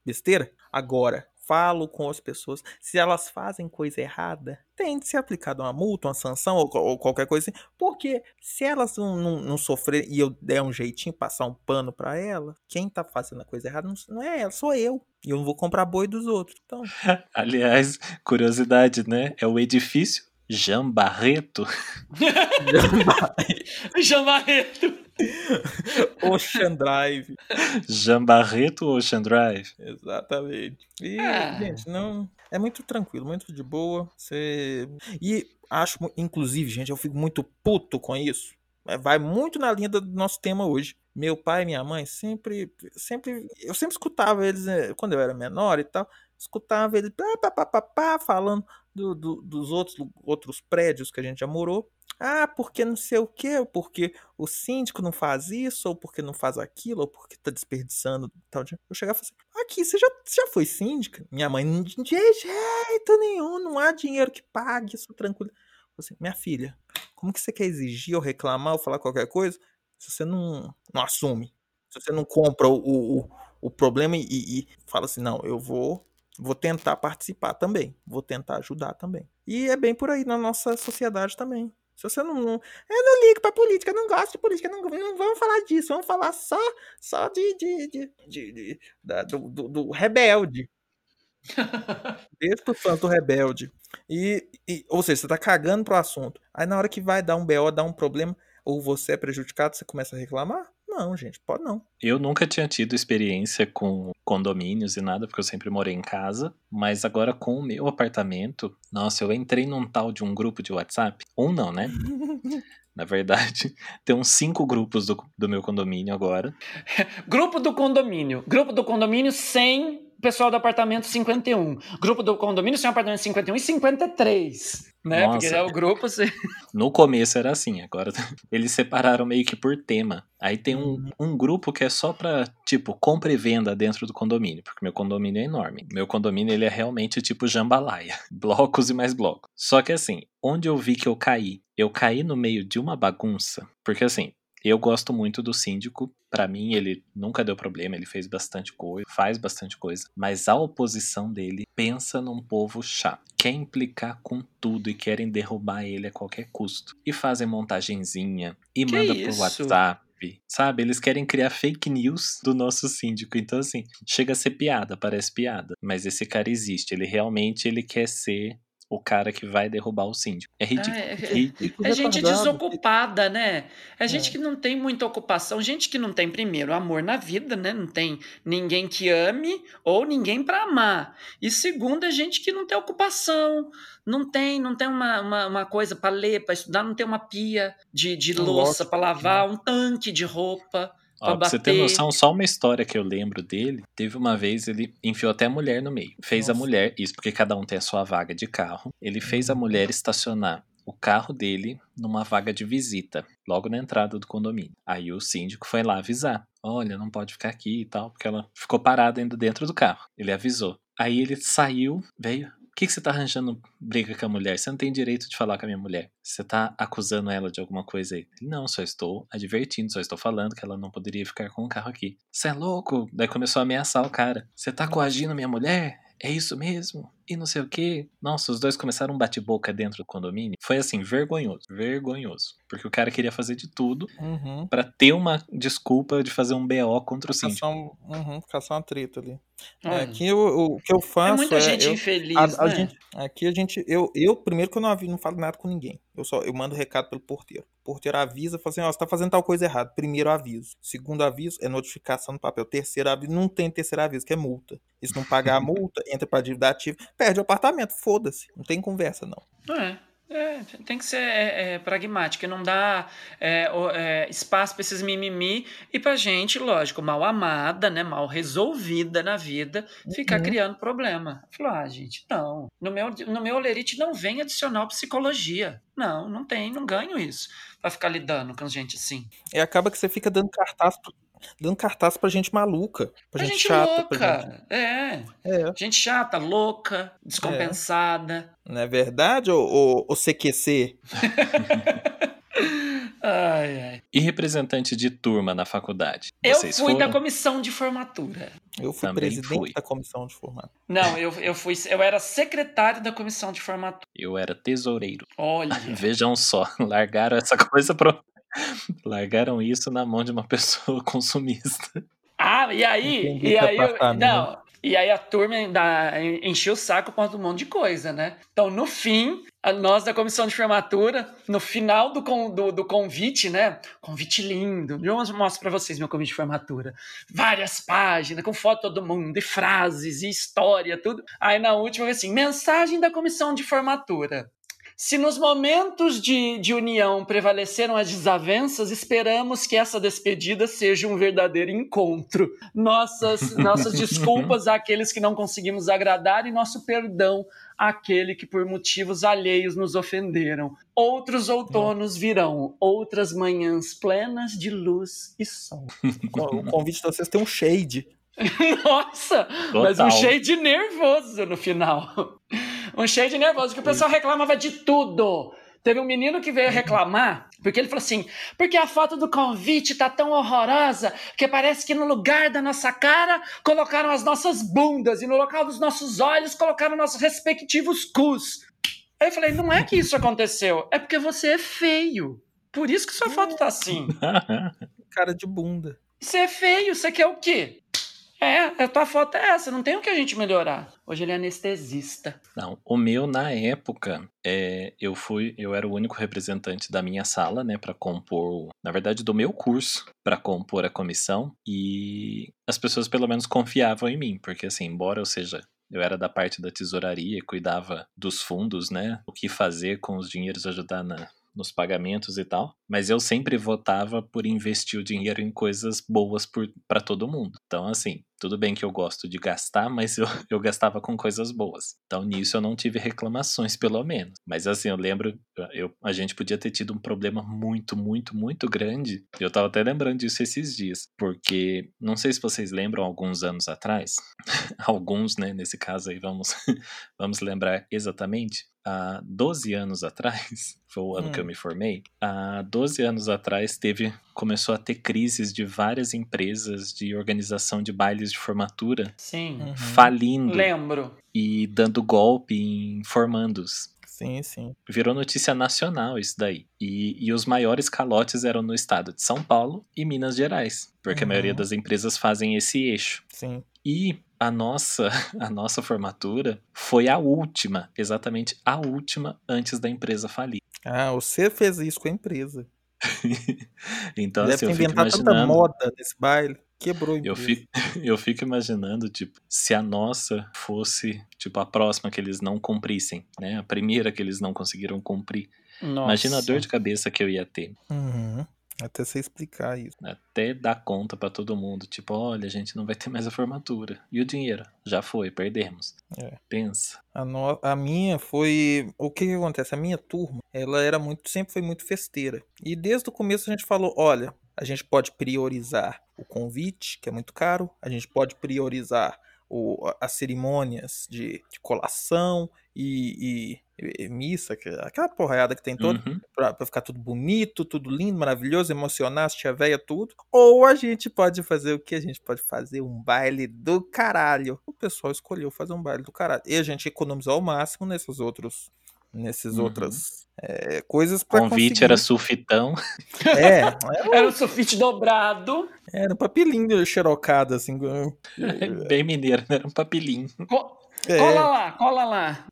Besteira. Agora, falo com as pessoas. Se elas fazem coisa errada, tem de ser aplicada uma multa, uma sanção ou, ou qualquer coisa assim. Porque se elas não, não, não sofrerem e eu der um jeitinho, passar um pano pra ela, quem tá fazendo a coisa errada não, não é ela, sou eu. E eu não vou comprar boi dos outros. Então, *laughs* Aliás, curiosidade, né? É o edifício Jean Barreto. Jean Barreto. Ocean Drive. Jean Barreto Ocean Drive. Exatamente. E, Ah. gente, não. É muito tranquilo, muito de boa. Você. E acho, inclusive, gente, eu fico muito puto com isso. É, Vai muito na linha do nosso tema hoje. Meu pai e minha mãe sempre. sempre eu sempre escutava eles, eh, quando eu era menor e tal, escutava eles pá, pá, pá, pá, pá, falando do- do- dos outros, outros prédios que a gente já morou. Ah, porque não sei o quê, porque o síndico não faz isso, ou porque não faz aquilo, ou porque tá desperdiçando tal dia. Eu chegava e falava assim, aqui, você já, você já foi síndica? Minha mãe, de jeito nenhum, não há dinheiro que pague, isso tranquilo. Assim, minha filha, como que você quer exigir ou reclamar ou falar qualquer coisa se você não, não assume? Se você não compra o, o, o problema e, e fala assim, não, eu vou vou tentar participar também, vou tentar ajudar também. E é bem por aí na nossa sociedade também. Se você não, não eu não ligo pra política, não gosto de política, não, não vamos falar disso, vamos falar só, só de, de, de, de- de- da- do, do- do rebelde. *laughs* Desde o santo rebelde. E, e- ou seja, você tá cagando pro assunto. Aí na hora que vai dar um BO, dar um problema, ou você é prejudicado, você começa a reclamar? Não, gente. Pode não. Eu nunca tinha tido experiência com condomínios e nada, porque eu sempre morei em casa. Mas agora com o meu apartamento, nossa, eu entrei num tal de um grupo de WhatsApp. Um não, né? *laughs* Na verdade, *laughs* tem uns cinco grupos do, do meu condomínio agora. *laughs* Grupo do condomínio. Grupo do condomínio sem pessoal do apartamento 51. Grupo do condomínio sem apartamento 51 e 53. Né? Nossa. Porque é o grupo. Assim. *laughs* No começo era assim, agora *laughs* eles separaram meio que por tema. Aí tem um, um grupo que é só pra, tipo, compra e venda dentro do condomínio, porque meu condomínio é enorme. Meu condomínio, ele é realmente tipo jambalaya, *laughs* blocos e mais blocos. Só que assim, onde eu vi que eu caí? Eu caí no meio de uma bagunça, porque assim, eu gosto muito do síndico. Para mim, ele nunca deu problema, ele fez bastante coisa, faz bastante coisa. Mas a oposição dele pensa num povo chato. Quer implicar com tudo e querem derrubar ele a qualquer custo. E fazem montagenzinha e Que manda isso? pro WhatsApp. Sabe, eles querem criar fake news do nosso síndico. Então, assim, chega a ser piada, parece piada. Mas esse cara existe. Ele realmente ele quer ser o cara que vai derrubar o síndico. É ridículo. Ah, é- ridículo. É gente retardado, desocupada, né? É gente É. que não tem muita ocupação, gente que não tem, primeiro, amor na vida, né? Não tem ninguém que ame ou ninguém pra amar. E segundo, é gente que não tem ocupação, não tem, não tem uma, uma, uma coisa pra ler, pra estudar, não tem uma pia de, de louça pra lavar, um tanque de roupa. Ó, pra você ter noção, só uma história que eu lembro dele. Teve uma vez, ele enfiou até a mulher no meio. Fez a Nossa. mulher, isso porque cada um tem a sua vaga de carro. Ele fez a mulher estacionar o carro dele numa vaga de visita, logo na entrada do condomínio. Aí o síndico foi lá avisar. Olha, não pode ficar aqui e tal, porque ela ficou parada ainda dentro do carro. Ele avisou. Aí ele saiu, veio. Que, que você tá arranjando briga com a mulher? Você não tem direito de falar com a minha mulher. Você tá acusando ela de alguma coisa aí. Não, só estou advertindo, só estou falando que ela não poderia ficar com o carro aqui. Você é louco? Daí começou a ameaçar o cara. Você tá coagindo minha mulher? É isso mesmo? E não sei o quê. Nossa, os dois começaram um bate-boca dentro do condomínio. Foi assim, vergonhoso. Vergonhoso. Porque o cara queria fazer de tudo Uhum. pra ter uma desculpa de fazer um BO contra o síndico. Um, uhum, caçar uma treta ali. É, aqui eu, o que eu faço é muita é, gente eu- infeliz, a, a né? gente, aqui a gente, eu, eu primeiro que eu não, avi- não falo nada com ninguém. Eu só, eu mando recado pelo porteiro. O porteiro avisa, fala assim, ó, você tá fazendo tal coisa errada. Primeiro aviso. Segundo aviso é notificação no papel. Terceiro aviso, não tem terceiro aviso, que é multa. E se não pagar a multa, entra pra dívida ativa, perde o apartamento, foda-se. Não tem conversa, não. É, é, tem que ser é, é, pragmático, e não dá é, é, espaço para esses mimimi e pra gente, lógico, mal amada, né, mal resolvida na vida, ficar Uhum. criando problema. Falou, ah, gente, não. No meu, no meu Olerite não vem adicional psicologia. Não, não tem, não ganho isso pra ficar lidando com gente assim. E acaba que você fica dando cartaz, pro- dando cartaz pra gente maluca, pra, Pra gente, gente chata. Pra gente, louca, é. é, Gente chata, louca, descompensada. não é verdade, ô CQC? *laughs* Ai, ai. E representante de turma na faculdade? Eu Vocês fui da foram? comissão de formatura. Eu fui Também presidente fui. da comissão de formato. Não, eu, eu fui, eu era secretário da comissão de formatura. Eu era tesoureiro. Olha, *laughs* Vejam só, *laughs* largaram essa coisa pro. *laughs* Largaram isso na mão de uma *laughs* pessoa consumista. ah, e aí, e aí, eu- apartamento. não, e aí a turma ainda encheu o saco por um monte de coisa, né? Então, no fim, a- nós da comissão de formatura, no final do, con- do, do convite, né? Convite lindo. Eu mostro pra vocês meu convite de formatura. Várias páginas, com foto de todo mundo, e frases, e história, tudo. Aí na última, assim, mensagem da comissão de formatura. Se nos momentos de, de união prevaleceram as desavenças, esperamos que essa despedida seja um verdadeiro encontro. Nossas, *laughs* nossas desculpas àqueles que não conseguimos agradar e nosso perdão àquele que por motivos alheios nos ofenderam. Outros outonos virão, outras manhãs plenas de luz e sol. *laughs* O convite de vocês tem um shade. *laughs* Nossa, mas um Total. shade nervoso no final. Um shade nervoso, que o pessoal reclamava de tudo. Teve um menino que veio reclamar, porque ele falou assim: porque a foto do convite tá tão horrorosa que parece que no lugar da nossa cara colocaram as nossas bundas e no local dos nossos olhos colocaram nossos respectivos cus. Aí eu falei: não é que isso aconteceu, é porque você é feio. Por isso que sua foto tá assim. *laughs* Cara de bunda. Você é feio, você quer o quê? É, a tua foto é essa, não tem o que a gente melhorar. Hoje ele é anestesista. Não, o meu na época, é, eu fui, eu era o único representante da minha sala, né, para compor, na verdade, do meu curso para compor a comissão e as pessoas pelo menos confiavam em mim, porque assim, embora eu seja eu era da parte da tesouraria, cuidava dos fundos, né? O que fazer com os dinheiros, ajudar na, nos pagamentos e tal, mas eu sempre votava por investir o dinheiro em coisas boas para todo mundo. Então, assim, tudo bem que eu gosto de gastar, mas eu, *laughs* eu gastava com coisas boas. Então nisso eu não tive reclamações, pelo menos. Mas assim, eu lembro, eu, a gente podia ter tido um problema muito, muito, muito grande. Eu tava até lembrando disso esses dias. Porque, não sei se vocês lembram, alguns anos atrás, *laughs* alguns, né, nesse caso aí, vamos, *laughs* vamos lembrar exatamente, há 12 anos atrás, foi o ano hum. que eu hum. me formei, há 12 anos atrás teve começou a ter crises de várias empresas de organização de bailes de formatura Sim. Uhum. falindo. Lembro. E dando golpe em formandos. Sim, sim. Virou notícia nacional isso daí. E, e os maiores calotes eram no estado de São Paulo e Minas Gerais. Porque uhum. a maioria das empresas fazem esse eixo. Sim. E a nossa, *laughs* a nossa formatura foi a última, exatamente a última antes da empresa falir. Ah, você fez isso com a empresa. *laughs* então, Deve assim, ter eu fico inventado imaginando. tanta moda nesse baile. Quebrou eu fico, *laughs* eu fico imaginando, tipo, se a nossa fosse, tipo, a próxima que eles não cumprissem, né? A primeira que eles não conseguiram cumprir. Nossa. Imagina a dor de cabeça que eu ia ter. Uhum. Até você explicar isso. Até dar conta para todo mundo. Tipo, olha, a gente não vai ter mais a formatura. E o dinheiro? Já foi, perdemos. É. Pensa. A, no... a minha foi. O que, que acontece? A minha turma, ela era muito. Sempre foi muito festeira. E desde o começo a gente falou: olha, a gente pode priorizar o convite, que é muito caro. A gente pode priorizar o, as cerimônias de, de colação e, e, e, missa, que, aquela porrada que tem toda, uhum. pra, pra, ficar tudo bonito, tudo lindo, maravilhoso, emocionar tia véia, tudo. Ou a gente pode fazer o que? A gente pode fazer um baile do caralho. O pessoal escolheu fazer um baile do caralho. E a gente economizou ao máximo nesses outros nesses uhum. outras é, coisas para convite conseguir. era sulfitão. É *laughs* era, era o sulfite dobrado. Era um papelinho xerocado assim *laughs* bem mineiro era um papelinho. Co é. cola lá cola lá.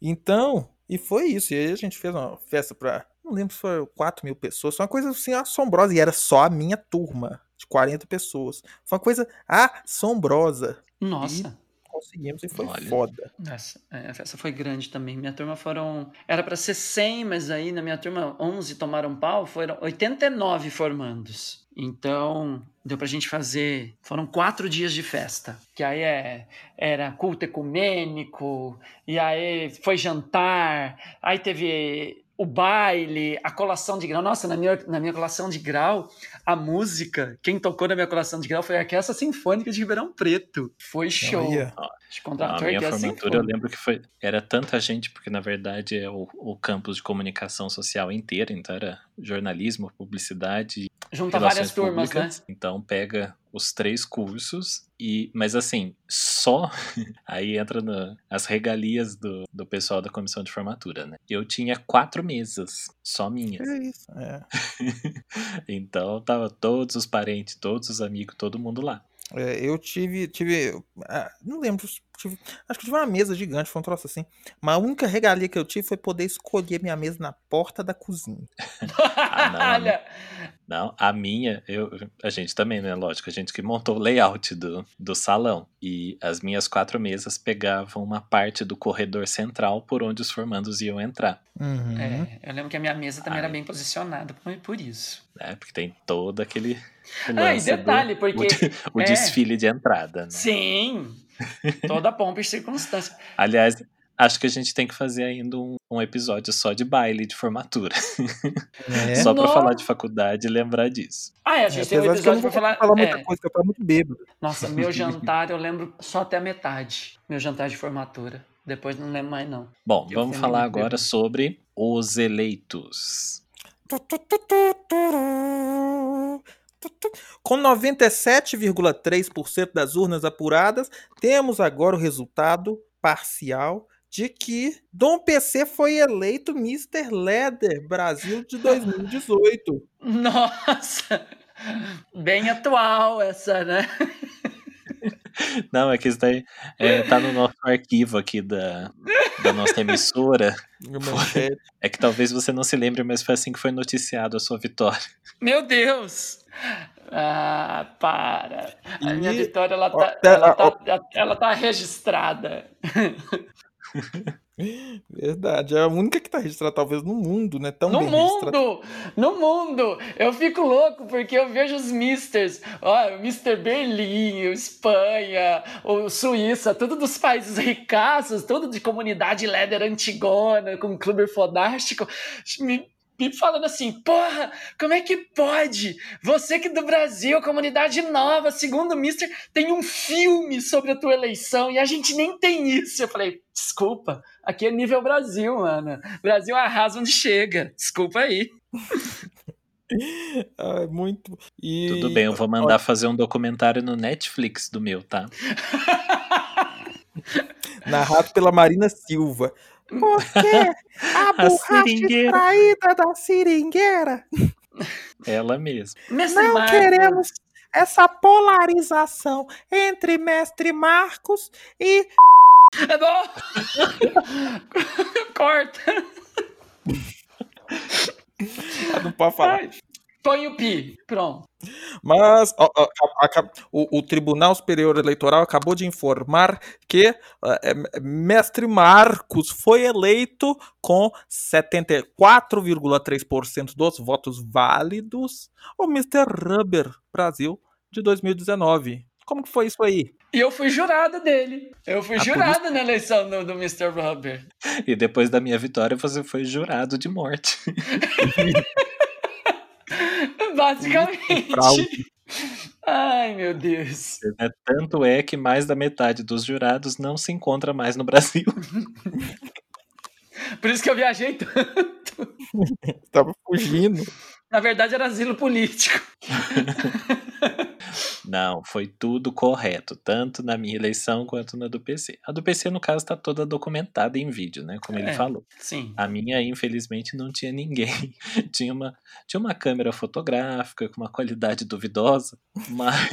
Então e foi isso. E aí a gente fez uma festa para não lembro se foi 4 mil pessoas foi uma coisa assim assombrosa. E era só a minha turma de 40 pessoas. Foi uma coisa assombrosa. Nossa. e conseguimos e foi Olha. foda. Essa, é, essa foi grande também. Minha turma foram. Era para ser 100, mas aí na minha turma 11 tomaram pau, foram 89 formandos. Então, deu pra gente fazer. Foram quatro dias de festa. Que aí é, era culto ecumênico, e aí foi jantar, aí teve o baile, a colação de grau. Nossa, na minha, na minha colação de grau, a música, quem tocou na minha colação de grau foi a Orquestra Sinfônica de Ribeirão Preto. Foi show. Ia. a minha formatura eu lembro que foi era tanta gente, porque na verdade é o, o campus de comunicação social inteiro, então era jornalismo, publicidade. Junta várias turmas, públicas, né? Então pega os três cursos e mas assim só *laughs* aí entra no, as regalias do, do pessoal da comissão de formatura né eu tinha quatro mesas só minhas é isso é. *laughs* então tava todos os parentes todos os amigos todo mundo lá é, eu tive tive ah, não lembro tive, acho que tive uma mesa gigante, foi um troço assim. Mas a única regalia que eu tive foi poder escolher minha mesa na porta da cozinha. ah, não, *laughs* não, a minha, eu, a gente também, né? Lógico, a gente que montou o layout do, do salão. E as minhas quatro mesas pegavam uma parte do corredor central por onde os formandos iam entrar. Uhum. É, eu lembro que a minha mesa também Ai. era bem posicionada por isso. É, porque tem todo aquele. Ah, e detalhe, do, porque. O, *laughs* o é, desfile de entrada. Né? Sim, Toda pompa e circunstância. Aliás, acho que a gente tem que fazer ainda um, um episódio só de baile de formatura. É? só pra falar de faculdade e lembrar disso. Ah, é, a gente é, tem um episódio pra falar. falar muita é. coisa, que eu tava muito bêbado. Nossa, meu jantar eu lembro só até a metade. Meu jantar de formatura. Depois não lembro mais, não. Bom, eu vamos falar agora bêbado. sobre os eleitos. Com 97,3% das urnas apuradas, temos agora o resultado parcial de que Dom PC foi eleito Mr. Leather Brasil de 2018. *laughs* Nossa! Bem atual essa, né? Não, é que isso daí é, tá no nosso arquivo aqui da, da nossa emissora. *laughs* É que talvez você não se lembre, mas foi assim que foi noticiado a sua vitória. Meu Deus! Ah, para. A minha E- vitória, ela tá, ela tá, ela tá registrada. *laughs* Verdade, é a única que tá registrada talvez no mundo, né? Tão No mundo! No mundo! Eu fico louco porque eu vejo os misters, ó, o Mr. Berlim, o Espanha, o Suíça, tudo dos países ricaços, tudo de comunidade Leder Antigona, com clube fodástico, me, falando assim, porra, como é que pode? Você que do Brasil, comunidade nova, segundo o Mister, tem um filme sobre a tua eleição e a gente nem tem isso. Eu falei, desculpa, aqui é nível Brasil, mano. Brasil arrasa onde chega. Desculpa aí. *laughs* Ah, é muito. E... Tudo bem, eu vou mandar fazer um documentário no Netflix do meu, tá? *laughs* Narrado pela Marina Silva. Porque a *laughs* A borracha extraída da seringueira. Ela mesma. Mestre Não Marcos, queremos essa polarização entre mestre Marcos e. É bom. *laughs* Corta. Não pode falar. Ai, Põe o pi. Pronto. Mas ó, ó, a- a- o, o Tribunal Superior Eleitoral acabou de informar que é, Mestre Marcos foi eleito com 74,3% dos votos válidos o Mr. Rubber Brasil de 2019. Como que foi isso aí? E eu fui jurada dele. Eu fui Ah, jurada na eleição do, do Mr. Rubber. E depois da minha vitória, você foi jurado de morte. *laughs* *laughs* Basicamente. fraude. Ai, meu Deus. É, Tanto é que mais da metade dos jurados não se encontra mais no Brasil. *laughs* Por isso que eu viajei tanto. Tava fugindo. Na verdade, era asilo político. *laughs* Não, foi tudo correto, tanto na minha eleição quanto na do PC. A do PC, no caso, tá toda documentada em vídeo, né? Como ele É. falou. Sim. A minha, infelizmente, não tinha ninguém. *laughs* tinha, uma, tinha uma câmera fotográfica com uma qualidade duvidosa, *laughs* mas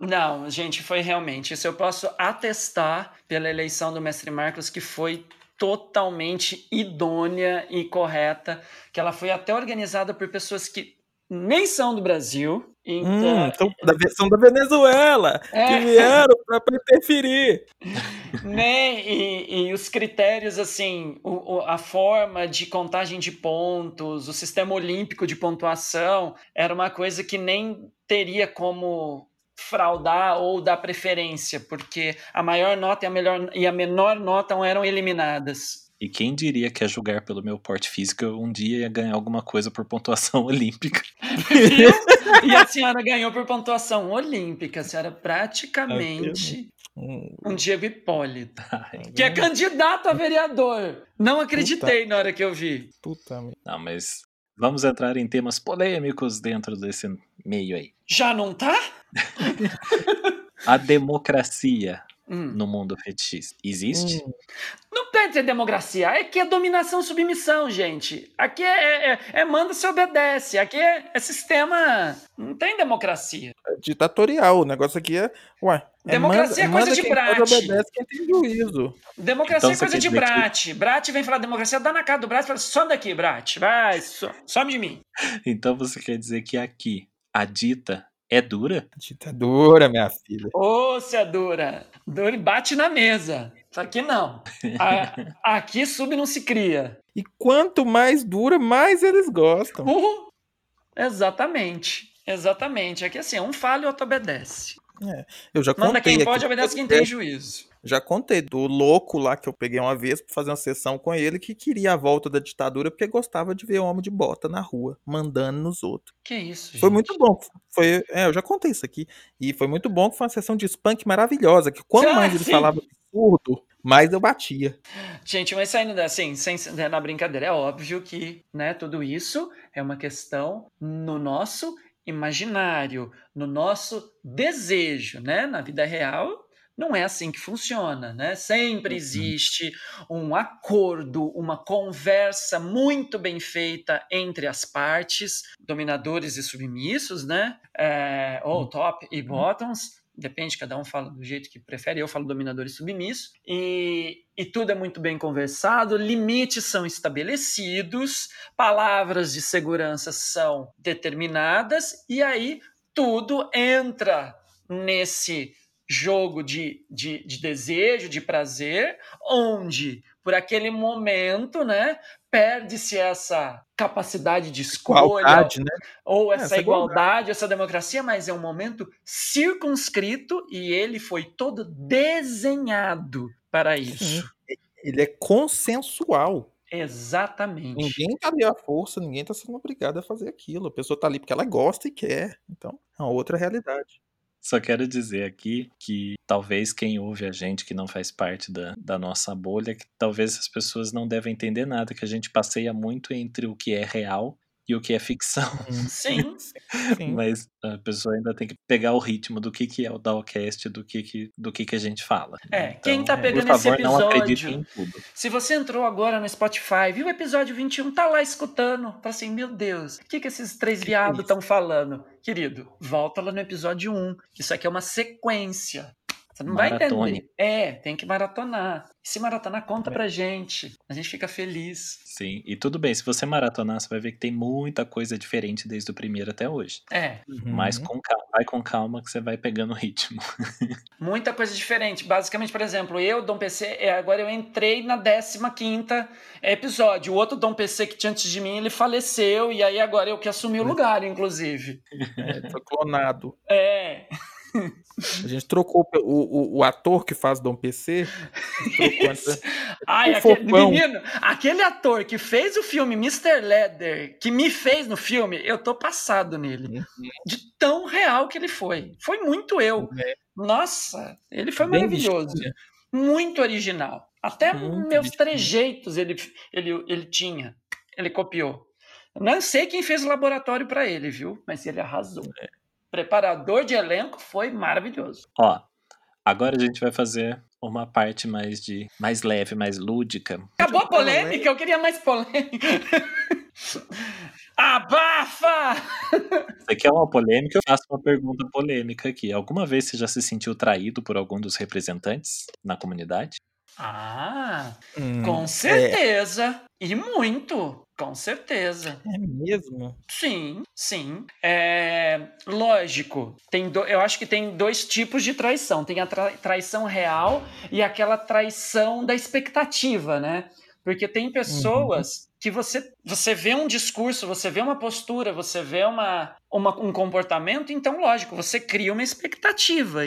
Não, gente, foi realmente. Isso eu posso atestar pela eleição do Mestre Marcos, que foi totalmente idônea e correta, que ela foi até organizada por pessoas que nem são do Brasil. Então, Hum, então, da, são da Venezuela É. que vieram pra interferir. *laughs* né? E, e os critérios, assim, o- o- a forma de contagem de pontos, o sistema olímpico de pontuação, era uma coisa que nem teria como fraudar ou dar preferência, porque a maior nota e a, melhor, e a menor nota eram eliminadas. E quem diria que a julgar pelo meu porte físico eu um dia ia ganhar alguma coisa por pontuação *laughs* olímpica? E a senhora ganhou por pontuação olímpica, a senhora praticamente um Diego Hipólito, *laughs* Ai, que é candidato a vereador. Não acreditei na hora que eu vi. puta merda. Não, mas vamos entrar em temas polêmicos dentro desse meio aí. Já não tá? *laughs* A democracia Hum. no mundo fetichista existe? Hum, Não tem democracia, aqui é dominação submissão, gente. Aqui é, é, é manda se obedece, aqui é, é sistema. Não tem democracia. é ditatorial. O negócio aqui é. Ué. É Democracia é coisa manda de quem brate. obedece quem tem juízo. Democracia Então é coisa de dizer que- Brat. Brat vem falar democracia, dá na cara do Brat e fala: some daqui, Brat. Vai, so- some de mim. Então você quer dizer que aqui a dita é dura? Ditadura, minha filha. Ô, se é dura. Dura e bate na mesa. Isso aqui não. *laughs* A- aqui sub não se cria. E quanto mais dura, mais eles gostam. Uh, exatamente. Exatamente. Aqui assim, um fala e outro obedece. Eu já Manda quem aqui pode, obedece quem tem juízo. Já contei do louco lá que eu peguei uma vez pra fazer uma sessão com ele que queria a volta da ditadura porque gostava de ver homem de bota na rua, mandando nos outros. Que isso, gente. Foi muito bom. Foi, é, eu já contei isso aqui. E foi muito bom que foi uma sessão de spunk maravilhosa. Que quanto Ah, mais ele sim. falava absurdo, mais eu batia. Gente, mas saindo da- assim, sem, né, na brincadeira, é óbvio que, né, tudo isso é uma questão no nosso imaginário, no nosso desejo, né? Na vida real, não é assim que funciona, né? Sempre existe um acordo, uma conversa muito bem feita entre as partes, dominadores e submissos, né? É, ou top e bottoms, depende, cada um fala do jeito que prefere. Eu falo dominador e submisso. E, e tudo é muito bem conversado, limites são estabelecidos, palavras de segurança são determinadas, e aí tudo entra nesse jogo de, de, de desejo, de prazer, onde por aquele momento, né, perde-se essa capacidade de escolha Igualdade, né? ou É, essa, essa igualdade, igualdade. essa democracia, mas é um momento circunscrito e ele foi todo desenhado para isso. Ele é consensual. Exatamente. Ninguém tá ali à força, ninguém tá sendo obrigado a fazer aquilo. A pessoa tá ali porque ela gosta e quer. Então, é uma outra realidade. Só quero dizer aqui que talvez quem ouve a gente que não faz parte da, da nossa bolha, que talvez as pessoas não devem entender nada, que a gente passeia muito entre o que é real e o que é ficção. *laughs* Sim. Sim. Mas a pessoa ainda tem que pegar o ritmo do que, que é o Dowcast, do que, que, do que, que a gente fala. É, quem tá por pegando esse favor, não acredite episódio- em tudo. Se você entrou agora no Spotify, viu o episódio 21, tá lá escutando, tá assim, meu Deus, o que, que esses três Que viados estão falando? Querido, volta lá no episódio 1, que isso aqui é uma sequência. Você não vai Maratone. entender. É, tem que maratonar. E se maratonar, conta pra gente. A gente fica feliz. Sim, e tudo bem, se você maratonar, você vai ver que tem muita coisa diferente desde o primeiro até hoje. É, Mas Uhum. com calma, vai com calma que você vai pegando o ritmo. *laughs* muita coisa diferente. Basicamente, por exemplo, eu, Dom PC, é, agora eu entrei na 15ª episódio. O outro Dom PC que tinha antes de mim, ele faleceu, e aí agora eu que assumi o lugar, inclusive. É, foi clonado. É, A gente trocou o, o, o ator que faz Dom PC. *laughs* Ai, aquele, menino, aquele ator que fez o filme Mr. Leather, que me fez no filme, eu tô passado nele. De tão real que ele foi. Foi muito eu. É. Nossa, ele foi Bem maravilhoso. bichinho. Muito original. Até Muito meus trejeitos ele, ele, ele tinha. Ele copiou. Não sei quem fez o laboratório pra ele, viu? Mas ele arrasou. É. Preparador de elenco foi maravilhoso. Ó, agora a gente vai fazer uma parte mais de mais leve, mais lúdica. Acabou a polêmica, eu queria mais polêmica. *laughs* Abafa! Você quer uma polêmica? Eu faço uma pergunta polêmica aqui. Alguma vez você já se sentiu traído por algum dos representantes na comunidade? Ah, Hum, com certeza. E muito, com certeza. É, é mesmo. Sim, sim. É, lógico, tem do- eu acho que tem dois tipos de traição. Tem a tra- traição real e aquela traição da expectativa, né? Porque tem pessoas que você, você vê um discurso, você vê uma postura, você vê uma, uma- um comportamento, então, lógico, você cria uma expectativa.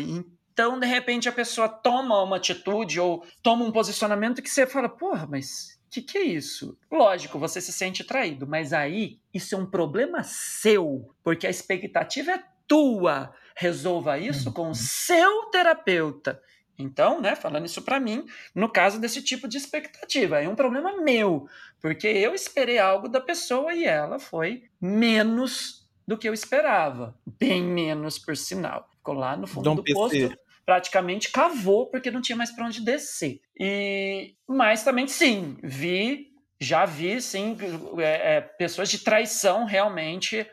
Então, de repente, a pessoa toma uma atitude ou toma um posicionamento que você fala, porra, mas o que, que é isso? Lógico, você se sente traído, mas aí isso é um problema seu, porque a expectativa é tua. Resolva isso com o seu terapeuta. Então, né, falando isso pra mim, no caso desse tipo de expectativa, é um problema meu, porque eu esperei algo da pessoa e ela foi menos do que eu esperava, bem menos por sinal. Ficou lá no fundo Dom do PC. posto, praticamente cavou porque não tinha mais para onde descer. E mas também sim, vi, já vi sim é, é, pessoas de traição realmente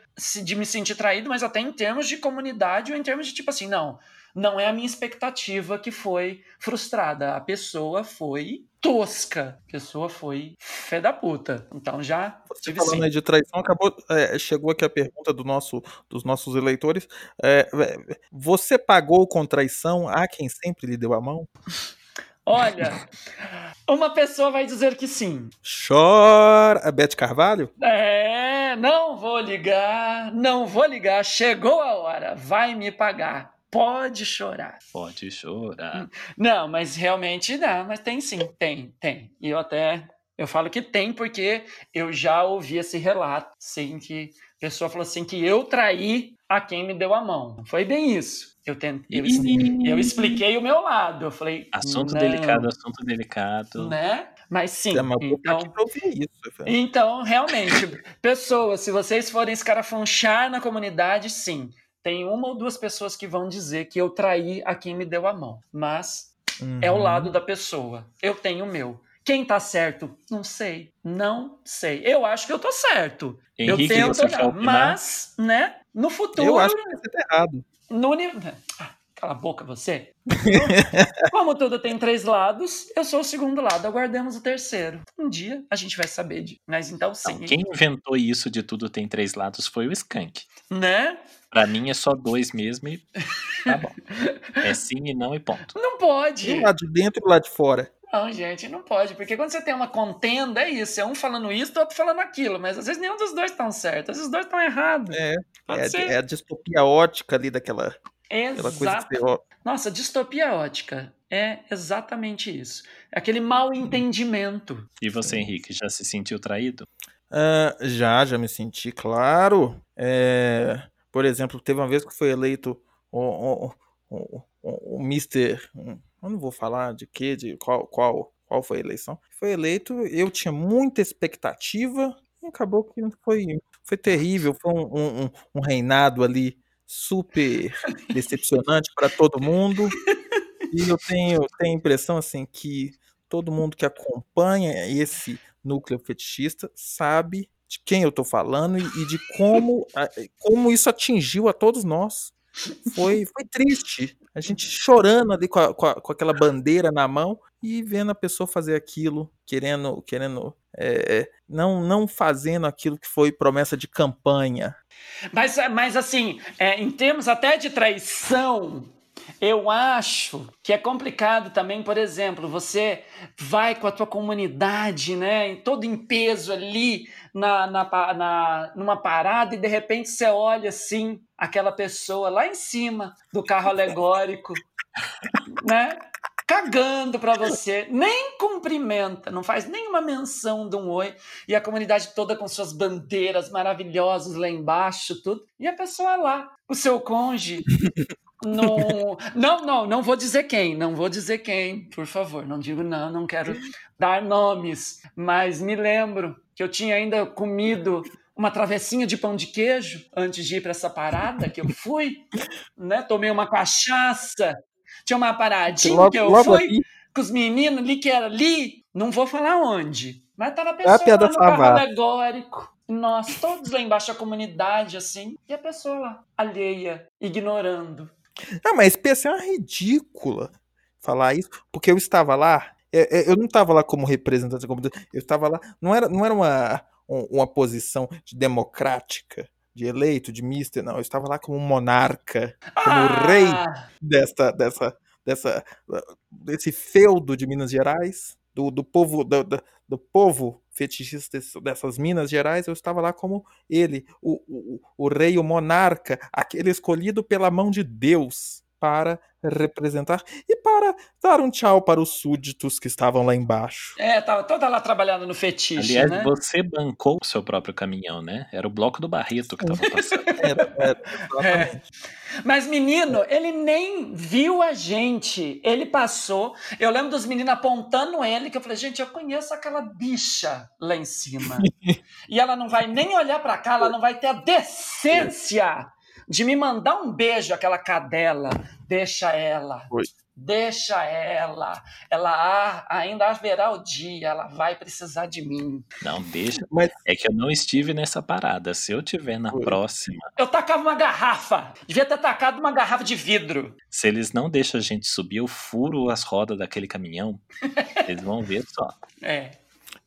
de me sentir traído, mas até em termos de comunidade ou em termos de tipo assim, não, não é a minha expectativa que foi frustrada. A pessoa foi tosca. A pessoa foi fé da puta. Então já Você tive falando sim. aí de traição, acabou, é, chegou aqui a pergunta do nosso, dos nossos eleitores. É, é, você pagou com traição a quem sempre lhe deu a mão? Olha, uma pessoa vai dizer que sim. Chora. A Beth Carvalho? É, não vou ligar, não vou ligar. Chegou a hora, vai me pagar. Pode chorar. Pode chorar. Não, mas realmente não, mas tem sim, tem, tem. E eu até eu falo que tem porque eu já ouvi esse relato, sim, que a pessoa falou assim que eu traí a quem me deu a mão. Não foi bem isso. Eu tentei, eu, eu expliquei o meu lado. Eu falei, Assunto não, delicado, assunto delicado. né? Mas sim, É, tô então aqui pra ouvir isso. então, realmente, pessoas, se vocês forem escarafunchar na comunidade, sim. Tem uma ou duas pessoas que vão dizer que eu traí a quem me deu a mão. Mas é o Uhum. lado da pessoa. Eu tenho o meu. Quem tá certo? Não sei. Não sei. Eu acho que eu tô certo. Henrique, eu tento você olhar. Mas, né? No futuro. Eu acho que você tá errado. No. Ah, Cala a boca, você. *laughs* Como tudo tem três lados, eu sou o segundo lado. Aguardemos o terceiro. Um dia a gente vai saber de. Mas então sim. Não, quem inventou isso de tudo tem três lados foi o Skank. Né? Pra mim é só dois mesmo e tá bom. É sim e não e ponto. Não pode. Do lado de dentro e lado de fora. Não, gente, não pode, porque quando você tem uma contenda, é isso, é um falando isso, o outro falando aquilo, mas às vezes nenhum dos dois estão certos, às vezes os dois estão errados. É, é, é a distopia ótica ali daquela aquela coisa Exato. que você, Nossa, distopia ótica é exatamente isso. É aquele mal entendimento. E você, Henrique, já se sentiu traído? Ah, já, já me senti, claro. É, por exemplo, teve uma vez que foi eleito o, o, o, o, o Mr. Eu não vou falar de quê, de qual, qual, qual foi a eleição. Foi eleito, eu tinha muita expectativa e acabou que foi, foi terrível. Foi um, um, um- um reinado ali super *laughs* decepcionante para todo mundo. E eu tenho, tenho a impressão assim que todo mundo que acompanha esse núcleo fetichista sabe de quem eu tô falando e, e de como, como isso atingiu a todos nós. Foi, foi triste. A gente chorando ali com, a- com, a- com aquela bandeira na mão e vendo a pessoa fazer aquilo, querendo, querendo, é, é, não, não fazendo aquilo que foi promessa de campanha. Mas, mas assim, é, em termos até de traição, eu acho que é complicado também, por exemplo, você vai com a tua comunidade, né, todo em peso ali na, na, na- numa parada e de repente você olha assim aquela pessoa lá em cima do carro alegórico, *laughs* né? Cagando pra você, nem cumprimenta, não faz nenhuma menção de um oi, e a comunidade toda com suas bandeiras maravilhosas lá embaixo, tudo, e a pessoa lá, o seu cônjuge, no... *laughs* não, não, não vou dizer quem, não vou dizer quem, por favor, não digo não, não quero dar nomes, mas me lembro que eu tinha ainda comido uma travessinha de pão de queijo antes de ir para essa parada que eu fui, né? Tomei uma cachaça, tinha uma paradinha Logo, que eu fui ali, com os meninos ali que era ali, não vou falar onde, mas tava a pessoa a piada lá no carro alegórico, nós todos lá embaixo, a comunidade, assim, e a pessoa lá, alheia, ignorando. Ah, mas PC é uma ridícula falar isso, porque eu estava lá, é, é, eu não estava lá como representante da comunidade, eu estava lá, não era, não era uma, um- uma posição de democrática, de eleito, de mister, não, eu estava lá como monarca, como rei Ah, desta, dessa, dessa, desse feudo de Minas Gerais, do, do povo, do, do- do povo fetichista dessas Minas Gerais, eu estava lá como ele, o, o, o rei, o monarca, aquele escolhido pela mão de Deus para representar e para dar um tchau para os súditos que estavam lá embaixo. É, tava toda lá trabalhando no fetiche, Aliás, né? você bancou o seu próprio caminhão, né? Era o bloco do Barreto que tava passando. *laughs* Era, era, exatamente. Mas, menino, ele nem viu a gente. Ele passou. Eu lembro dos meninos apontando ele, que eu falei, gente, eu conheço aquela bicha lá em cima. *laughs* e ela não vai nem olhar pra cá, ela não vai ter a decência de me mandar um beijo, aquela cadela. Deixa ela. Foi. Deixa ela. Ela ah, ainda haverá o dia, ela vai precisar de mim. Não, deixa. Mas- É que eu não estive nessa parada. Se eu tiver na Foi. próxima, Eu tacava uma garrafa. Devia ter tacado uma garrafa de vidro. se eles não deixam a gente subir, eu furo as rodas daquele caminhão. *laughs* Eles vão ver só. É.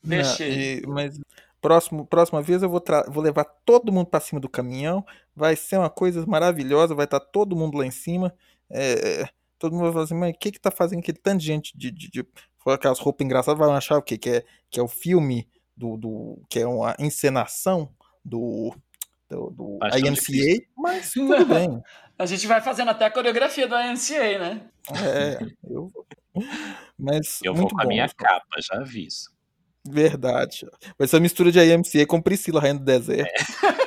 Não, Deixa ele. e- mas próximo, próxima vez eu vou, tra- vou levar todo mundo para cima do caminhão. Vai ser uma coisa maravilhosa. Vai estar todo mundo lá em cima. é, todo mundo vai falar assim, mas o que que tá fazendo aquele tanto de gente de, de, de aquelas roupas engraçadas? Vai achar o quê? Que é, que é o filme do, do. que é uma encenação do. do, do IMCA, mas tudo bem. *laughs* A gente vai fazendo até a coreografia do AMCA, né? É, eu, mas Eu vou com a minha capa, já aviso. Verdade. Vai ser uma mistura de IMCA com Priscila Rainha do Deserto.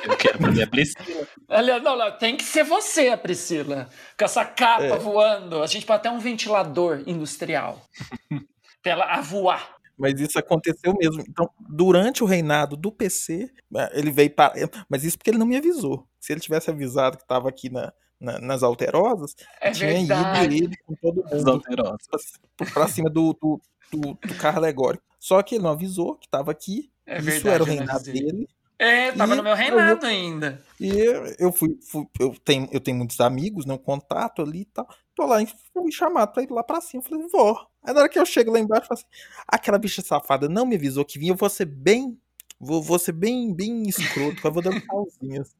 Eu quero fazer a Priscila. Aliás, não, não, tem que ser você, a Priscila. Com essa capa É. voando. A gente pode até um ventilador industrial. *laughs* pra ela a voar. Mas isso aconteceu mesmo. Então, durante o reinado do PC, eh, ele veio para. Mas isso porque ele não me avisou. Se ele tivesse avisado que estava aqui na, na- nas alterosas, É tinha verdade. ido ele com todo mundo pra cima do, do, do- do carro alegórico. Só que ele não avisou que estava aqui. É isso verdade. era o eu reinado dele. É, tava E no meu eu- reinado ainda. E eu fui, fui- eu, tenho, eu tenho muitos amigos, né? Um contato ali e tal. Tô lá e fui chamado pra ir lá pra cima. Falei, vó. Aí na hora que eu chego lá embaixo, eu falo assim, aquela bicha safada não me avisou que vinha, eu vou ser bem. Vou, vou ser bem, bem escroto, eu vou dando pauzinho. assim.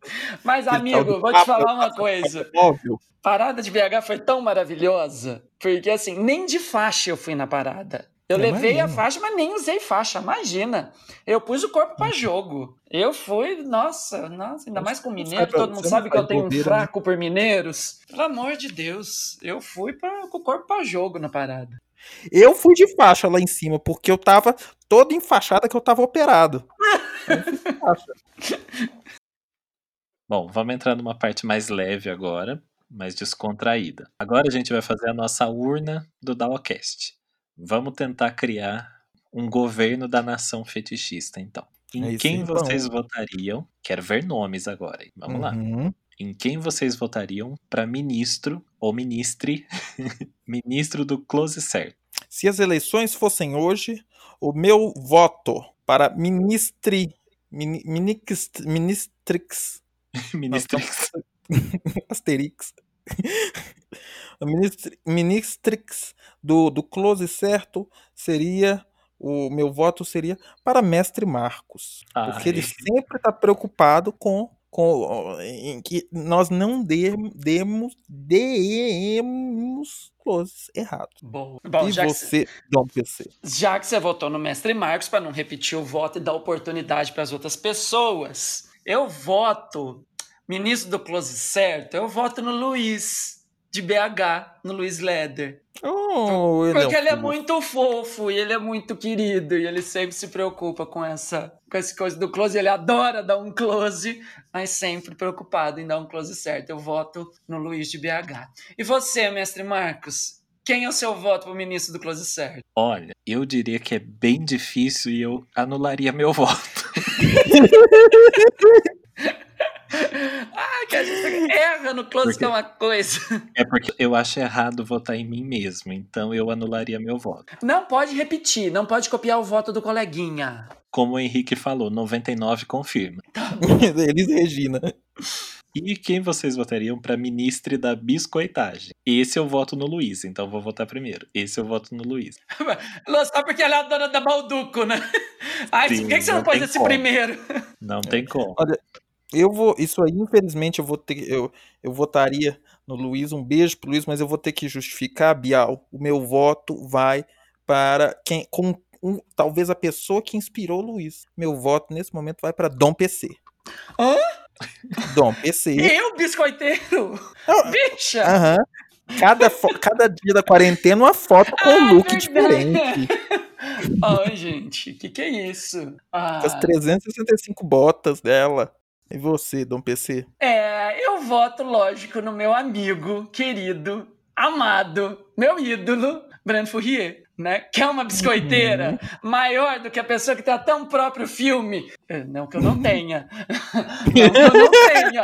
Mas, Aquele amigo, vou te falar eu uma coisa. Óbvio. Parada de BH foi tão maravilhosa, porque assim, nem de faixa eu fui na parada. Eu Eu levei a faixa, mas nem usei faixa, imagina. Eu pus o corpo pra jogo. Eu fui, nossa, nossa, ainda mais com mineiro, todo mundo sabe que eu tenho um né? fraco por mineiros. Pelo amor de Deus, eu fui pra, com o corpo pra jogo na parada. Eu fui de faixa lá em cima, porque eu tava todo enfaixada que eu tava operado. *laughs* Eu. Bom, vamos entrar numa parte mais leve agora, mais descontraída. Agora a gente vai fazer a nossa urna do Dawacast. Vamos tentar criar um governo da nação fetichista, então. É Em isso quem aí, vocês bom. votariam? Quero ver nomes agora. Vamos lá. Uhum. Em quem vocês votariam para ministro ou ministre, *laughs* ministro do close certo? Se as eleições fossem hoje, o meu voto para ministri, mini, minix, ministrix, *laughs* Ministrix. *laughs* Asterix, ministri, ministrix do, do close certo seria, o meu voto seria para mestre Marcos. Porque ele sempre está preocupado com, com em que nós não demos, demos, demos closes errados. Boa. Bom, e já que, você, Dom PC? já que você votou no Mestre Marcos, para não repetir o voto e dar oportunidade para as outras pessoas, eu voto, ministro do Close Certo, eu voto no Luiz, de BH, no Luiz Leder. Oh, ele Porque é um ele é muito fofo e ele é muito querido e ele sempre se preocupa com essa, com essa coisa do close. Ele adora dar um close, mas sempre preocupado em dar um close certo. Eu voto no Luiz de BH. E você, mestre Marcos? Quem é o seu voto para o ministro do close certo? Olha, eu diria que é bem difícil e eu anularia meu *laughs* voto. *laughs* *laughs* Ah, que a gente erra no close Porque- que é uma coisa. É porque eu acho errado votar em mim mesmo, então eu anularia meu voto. Não pode repetir, não pode copiar o voto do coleguinha. Como o Henrique falou, 99 confirma. *laughs* Elis Regina. E quem vocês votariam para ministre da biscoitagem? Esse eu voto no Luiz, então vou votar primeiro. Esse eu voto no Luiz. *laughs* Só porque ela é a dona da Balduco, né? Ai, Sim, por que, que você não não pôs esse como. primeiro? Não tem como. Eu vou, isso aí, infelizmente, eu vou ter, eu, eu votaria no Luiz. Um beijo pro Luiz, mas eu vou ter que justificar, Bial. O meu voto vai para quem, com um, talvez a pessoa que inspirou o Luiz. Meu voto nesse momento vai para Dom PC. Hã? Dom PC. *laughs* Eu, biscoiteiro? Bicha! Aham. Cada, cada dia da quarentena, uma foto com um Ah, look verdade. diferente. *laughs* Ai, gente, que que é isso? Ah, as 365 botas dela. E você, Dom PC? é, eu voto, lógico, no meu amigo, querido, amado, meu ídolo, Brando Fourier, né? Que é uma biscoiteira maior do que a pessoa que tem até um próprio filme. É, Não que eu não *laughs* tenha. *laughs* não que eu não tenha.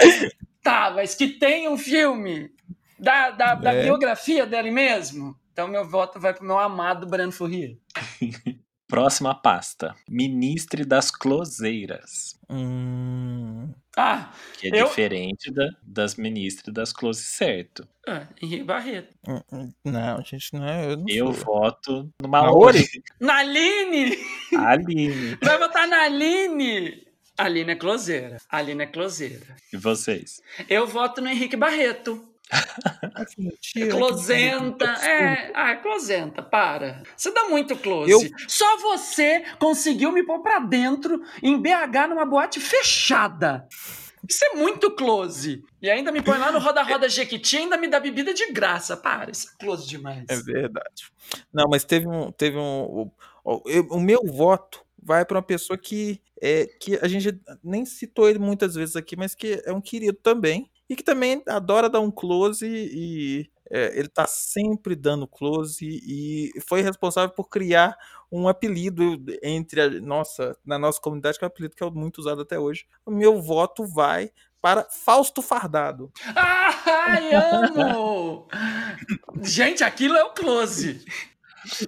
Tá, mas que tem um filme da, da, da É. biografia dele mesmo. Então meu voto vai pro meu amado Brando Fourier. *laughs* Próxima pasta. Ministre das closeiras. Hum, Ah, Que é Eu- diferente da, das ministres das close certo. ah, Henrique Barreto. hum, hum, não, gente, não é. Eu, não Eu voto no Maori. Maori? *laughs* Naline! Aline. Vai votar na Aline! Aline é closeira. Aline é closeira. E vocês? Eu voto no Henrique Barreto. Que mentira, Closenta. É, ah, closenta, para. Você dá muito close. Eu- Só você conseguiu me pôr pra dentro em BH numa boate fechada. Isso é muito close. E ainda me põe lá no Roda Roda Jequiti e ainda me dá bebida de graça. Para, isso é close demais. É verdade. Não, mas teve um. Teve um o, o meu voto vai para uma pessoa que, é, que a gente nem citou ele muitas vezes aqui, mas que é um querido também. E que também adora dar um close e é, ele tá sempre dando close e foi responsável por criar um apelido entre a nossa, na nossa comunidade, que é um apelido que é muito usado até hoje. O meu voto vai para Fausto Fardado. Ai, amo! Gente, aquilo é o close.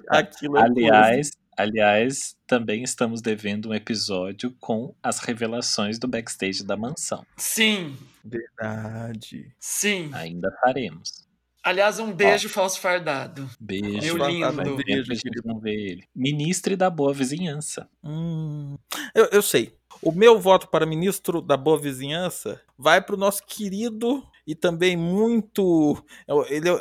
Aquilo é um close. Aliás, também estamos devendo um episódio com as revelações do backstage da mansão. Sim, Verdade. sim. Ainda faremos. Aliás, um beijo falso fardado. Beijo. Meu lindo. Gente não vê ele. Ministro da boa vizinhança. Hum, eu, eu sei. O meu voto para ministro da boa vizinhança vai para o nosso querido e também muito. eu- Ele é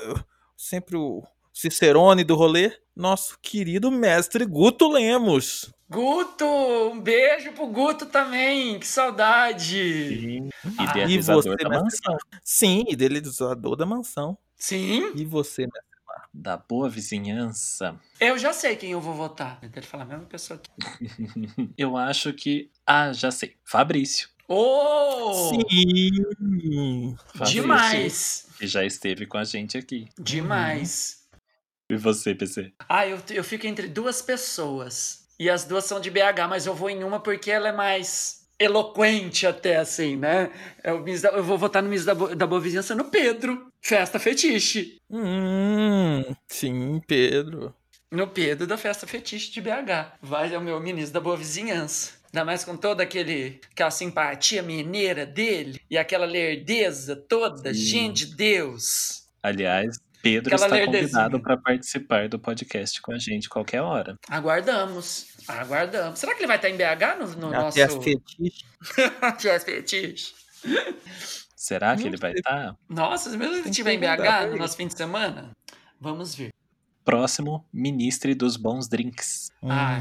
sempre o Cicerone do rolê, nosso querido mestre Guto Lemos. Guto, um beijo pro Guto também. Que saudade. E Ah, idealizador e você, da mansão. Sim, idealizador da mansão. Sim, E você, mestre? Da boa vizinhança. eu já sei quem eu vou votar. Eu quero falar a mesma pessoa aqui. *laughs* Eu acho que. Ah, já sei. Fabrício. Oh! Sim! Fabrício, Demais! Que já esteve com a gente aqui. Demais. E você, PC? Ah, eu, eu fico entre duas pessoas. E as duas são de BH, mas eu vou em uma porque ela é mais eloquente até, assim, né? É Miss da- eu vou votar no Miss da, Bo- da Boa Vizinhança no Pedro. Festa Fetiche. Hum, sim, Pedro. No Pedro da Festa Fetiche de BH. Vai é o meu ministro da Boa Vizinhança. Ainda mais com toda aquele, aquela simpatia mineira dele e aquela lerdeza toda. Sim. Gente de Deus. Aliás, Pedro Aquela está convidado para participar do podcast com a gente qualquer hora. Aguardamos. Aguardamos. Será que ele vai estar em BH no, no nosso... *laughs* Até as fetiches. Festa Fetiche? Será que ele vai estar? Nossa, mesmo se ele estiver em BH no nosso fim de semana, vamos ver. Próximo, ministro dos bons drinks. Ah.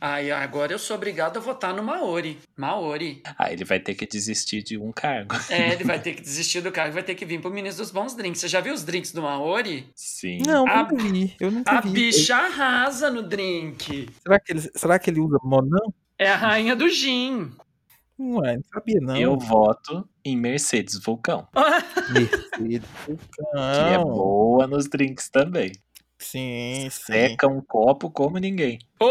Ai, agora eu sou obrigado a votar no Maori. Maori. Ah, ele vai ter que desistir de um cargo. É, ele vai *laughs* ter que desistir do cargo, vai ter que vir pro ministro dos bons drinks. Você já viu os drinks do Maori? Sim. Não, A- nunca vi. Eu nunca A vi. bicha arrasa no drink. Será que, ele, será que ele usa Monão? É a rainha do gin. Não é, não sabia não. Eu voto em Mercedes Vulcão, *laughs* Mercedes. que é Não. boa nos drinks também. Sim, sim. Seca um copo como ninguém. Oh!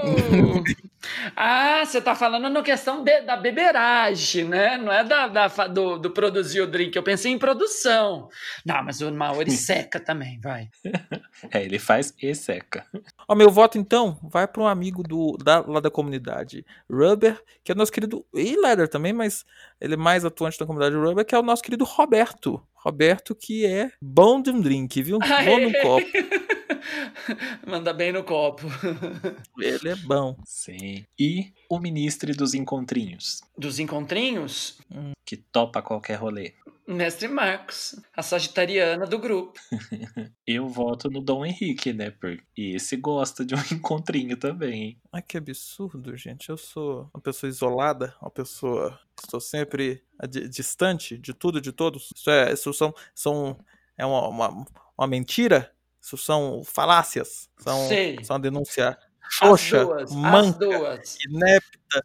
*laughs* ah, você tá falando na questão de- da beberagem, né? Não é da, da do, do produzir o drink. Eu pensei em produção. Não, mas o Maori seca também, vai. *laughs* É, ele faz e seca. Ó, meu voto então vai para um amigo do, da, lá da comunidade Rubber, que é o nosso querido. E Leather também, mas ele é mais atuante da comunidade Rubber, que é o nosso querido Roberto. Roberto, que é bom de um drink, viu? *laughs* Bom no copo. *laughs* Manda bem no copo. *laughs* Ele é bom. Sim. E o ministro dos encontrinhos, Dos encontrinhos, que topa qualquer rolê. Mestre Marcos, a sagitariana do grupo. *laughs* Eu voto no Dom Henrique, né? Porque esse gosta de um *laughs* encontrinho também, hein? Ai, que absurdo, gente. Eu sou uma pessoa isolada, uma pessoa. Estou sempre adi- distante de tudo, de todos. Isso é. Isso são. são é uma, uma, uma mentira? Isso são falácias? São, Sei. são uma denúncia As xoxa, duas, as manca, duas. inepta.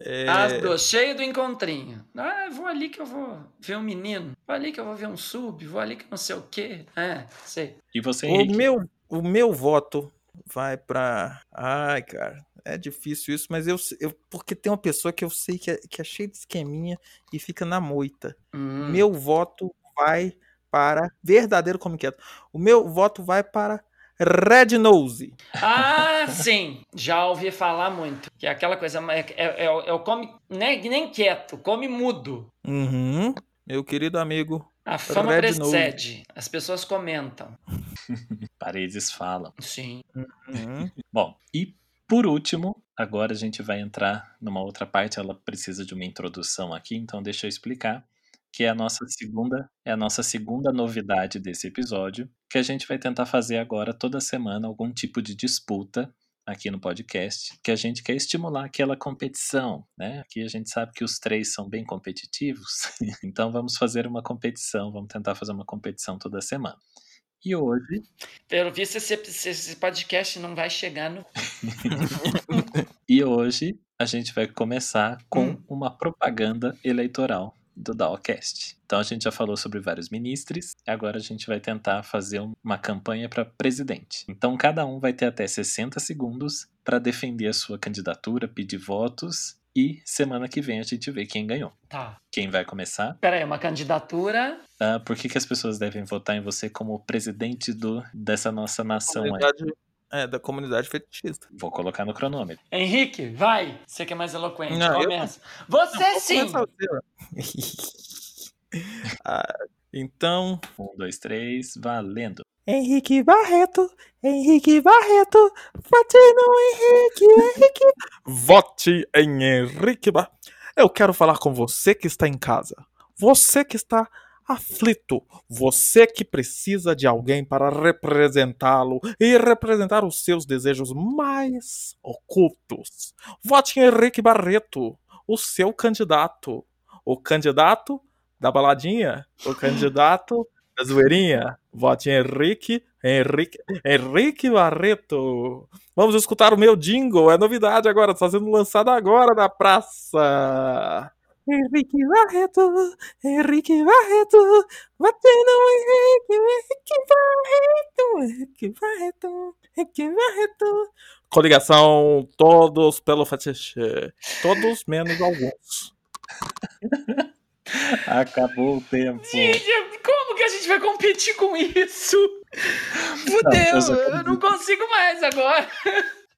É, As duas, cheio do encontrinho. Ah, vou ali que eu vou ver um menino. Vou ali que eu vou ver um sub. Vou ali que não sei o quê. É, sei. E você, o, meu, o meu voto vai pra. Ai, cara. É difícil isso, mas eu, eu. Porque tem uma pessoa que eu sei que é, que é cheia de esqueminha e fica na moita. Hum. Meu voto vai para. Verdadeiro como quieto. O meu voto vai para Red Nose. Ah, sim. Já ouvi falar muito. Que é aquela coisa. É, é, é, o- é o come. Nem, nem quieto, come mudo. Uhum. Meu querido amigo. A fama Red precede. As pessoas comentam. *laughs* Paredes falam. Sim. Uhum. Bom, e por último, agora a gente vai entrar numa outra parte, ela precisa de uma introdução aqui, então deixa eu explicar, que é a nossa segunda, é a nossa segunda novidade desse episódio, que a gente vai tentar fazer agora toda semana algum tipo de disputa aqui no podcast, que a gente quer estimular aquela competição, né? Aqui a gente sabe que os três são bem competitivos, *laughs* então vamos fazer uma competição, vamos tentar fazer uma competição toda semana. E hoje Pelo visto, esse, esse podcast não vai chegar no. *laughs* E hoje a gente vai começar com Hum. uma propaganda eleitoral do Dawcast. Então a gente já falou sobre vários ministros, e agora a gente vai tentar fazer um- uma campanha para presidente. Então cada um vai ter até 60 segundos para defender a sua candidatura, pedir votos e semana que vem a gente vê quem ganhou. Tá. Quem vai começar? Pera aí, uma candidatura. Ah, por que, que as pessoas devem votar em você como presidente do, dessa nossa Na nação aí? É, da comunidade fetichista. Vou colocar no cronômetro. Henrique, vai. Você que é mais eloquente. Não, eu- começa. Você Vou sim. *laughs* Ah, então, Um, dois, três, valendo. Henrique Barreto, Henrique Barreto, vote no Henrique, Henrique. Vote em Henrique Barreto. Eu quero falar com você que está em casa. Você que está aflito. Você que precisa de alguém para representá-lo e representar os seus desejos mais ocultos. Vote em Henrique Barreto, o seu candidato. O candidato da baladinha, o candidato da zoeirinha. Vote em Henrique, Henrique, Henrique Barreto. Vamos escutar o meu jingle, é novidade agora, está sendo lançado agora na praça. Henrique Barreto, Henrique Barreto, batendo Henrique, Henrique Barreto, Henrique Barreto, Henrique Barreto. Coligação, todos pelo fetiche. Todos menos alguns. *laughs* Acabou o tempo. Gente, como que a gente vai competir com isso? Não, Fudeu, eu só eu quero não consigo mais agora.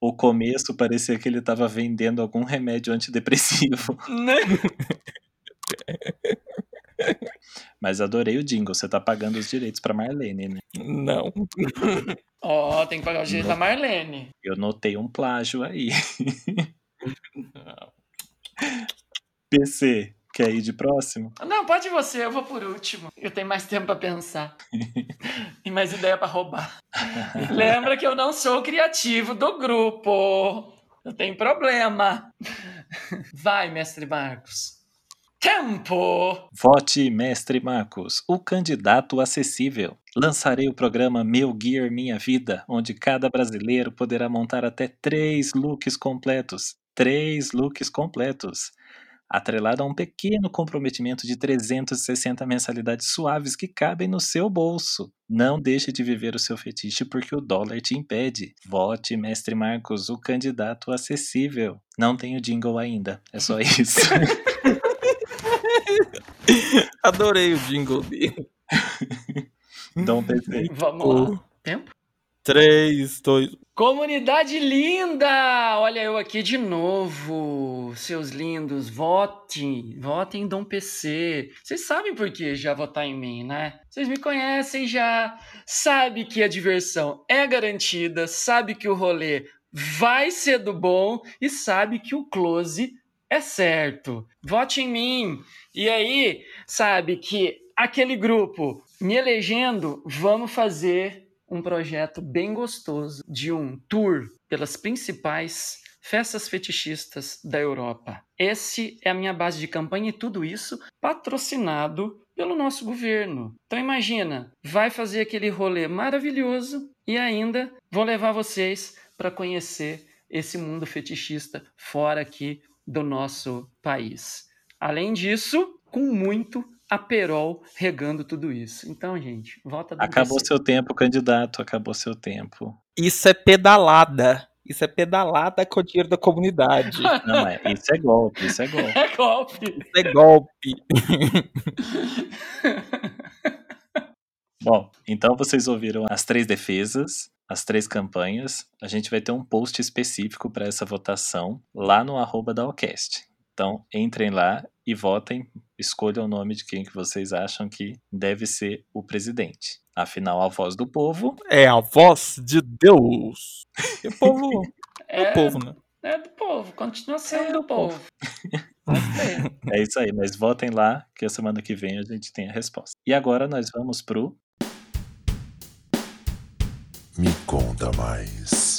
O começo parecia que ele tava vendendo algum remédio antidepressivo. *laughs* Né? Mas adorei o jingle. Você tá pagando os direitos pra Marlene, né? Não. *laughs* Ó, tem que pagar o direito da Marlene. Eu notei um plágio aí. PC, quer ir de próximo? Não, pode você, eu vou por último. Eu tenho mais tempo pra pensar. *laughs* e mais ideia pra roubar. *laughs* Lembra que eu não sou o criativo do grupo. Eu tenho problema. Vai, mestre Marcos. Tempo! Vote Mestre Marcos, o candidato acessível. Lançarei o programa Meu Gear Minha Vida, onde cada brasileiro poderá montar até três looks completos. Três looks completos. Atrelado a um pequeno comprometimento de 360 mensalidades suaves que cabem no seu bolso. Não deixe de viver o seu fetiche porque o dólar te impede. Vote Mestre Marcos, o candidato acessível. Não tenho jingle ainda, é só *laughs* isso. Adorei o jingle dele. Dom *laughs* PC. Vamos lá. Tempo? 3, 2. Comunidade linda! Olha eu aqui de novo, seus lindos. Votem, votem em Dom PC. Vocês sabem por que já votar em mim, né? Vocês me conhecem já, sabe que a diversão é garantida, sabe que o rolê vai ser do bom e sabe que o close é certo. Vote em mim. E aí, sabe que aquele grupo me elegendo, vamos fazer um projeto bem gostoso de um tour pelas principais festas fetichistas da Europa. Esse é a minha base de campanha e tudo isso patrocinado pelo nosso governo. Então imagina, vai fazer aquele rolê maravilhoso e ainda vou levar vocês para conhecer esse mundo fetichista fora aqui do nosso país. Além disso, com muito aperol regando tudo isso. Então, gente, volta do Acabou PC. seu tempo, candidato. Acabou seu tempo. Isso é pedalada. Isso é pedalada com o dinheiro da comunidade. *laughs* Não é. Isso é golpe. Isso é *laughs* golpe. É golpe. Isso é golpe. *laughs* Bom, então vocês ouviram as três defesas, as três campanhas. A gente vai ter um post específico para essa votação lá no arroba da Ocast. Então, entrem lá e votem, escolham o nome de quem que vocês acham que deve ser o presidente. Afinal, a voz do povo É a voz de Deus. E o povo. *laughs* É, O povo, né? é do povo, continua sendo do povo. Gostei. *laughs* é isso aí, mas votem lá que a semana que vem a gente tem a resposta. E agora nós vamos pro Me conta mais.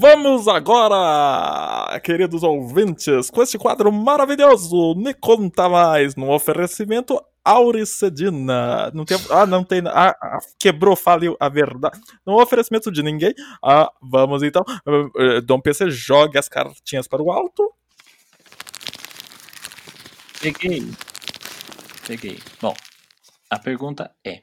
Vamos agora, queridos ouvintes, com este quadro maravilhoso. Me conta mais no oferecimento Auricedina. Não tem, ah, não tem. Ah, ah, quebrou, faliu a verdade. No oferecimento de ninguém. Ah, vamos então. Ah, ah, Dom PC jogue as cartinhas para o alto. Peguei. Peguei. Bom, a pergunta é: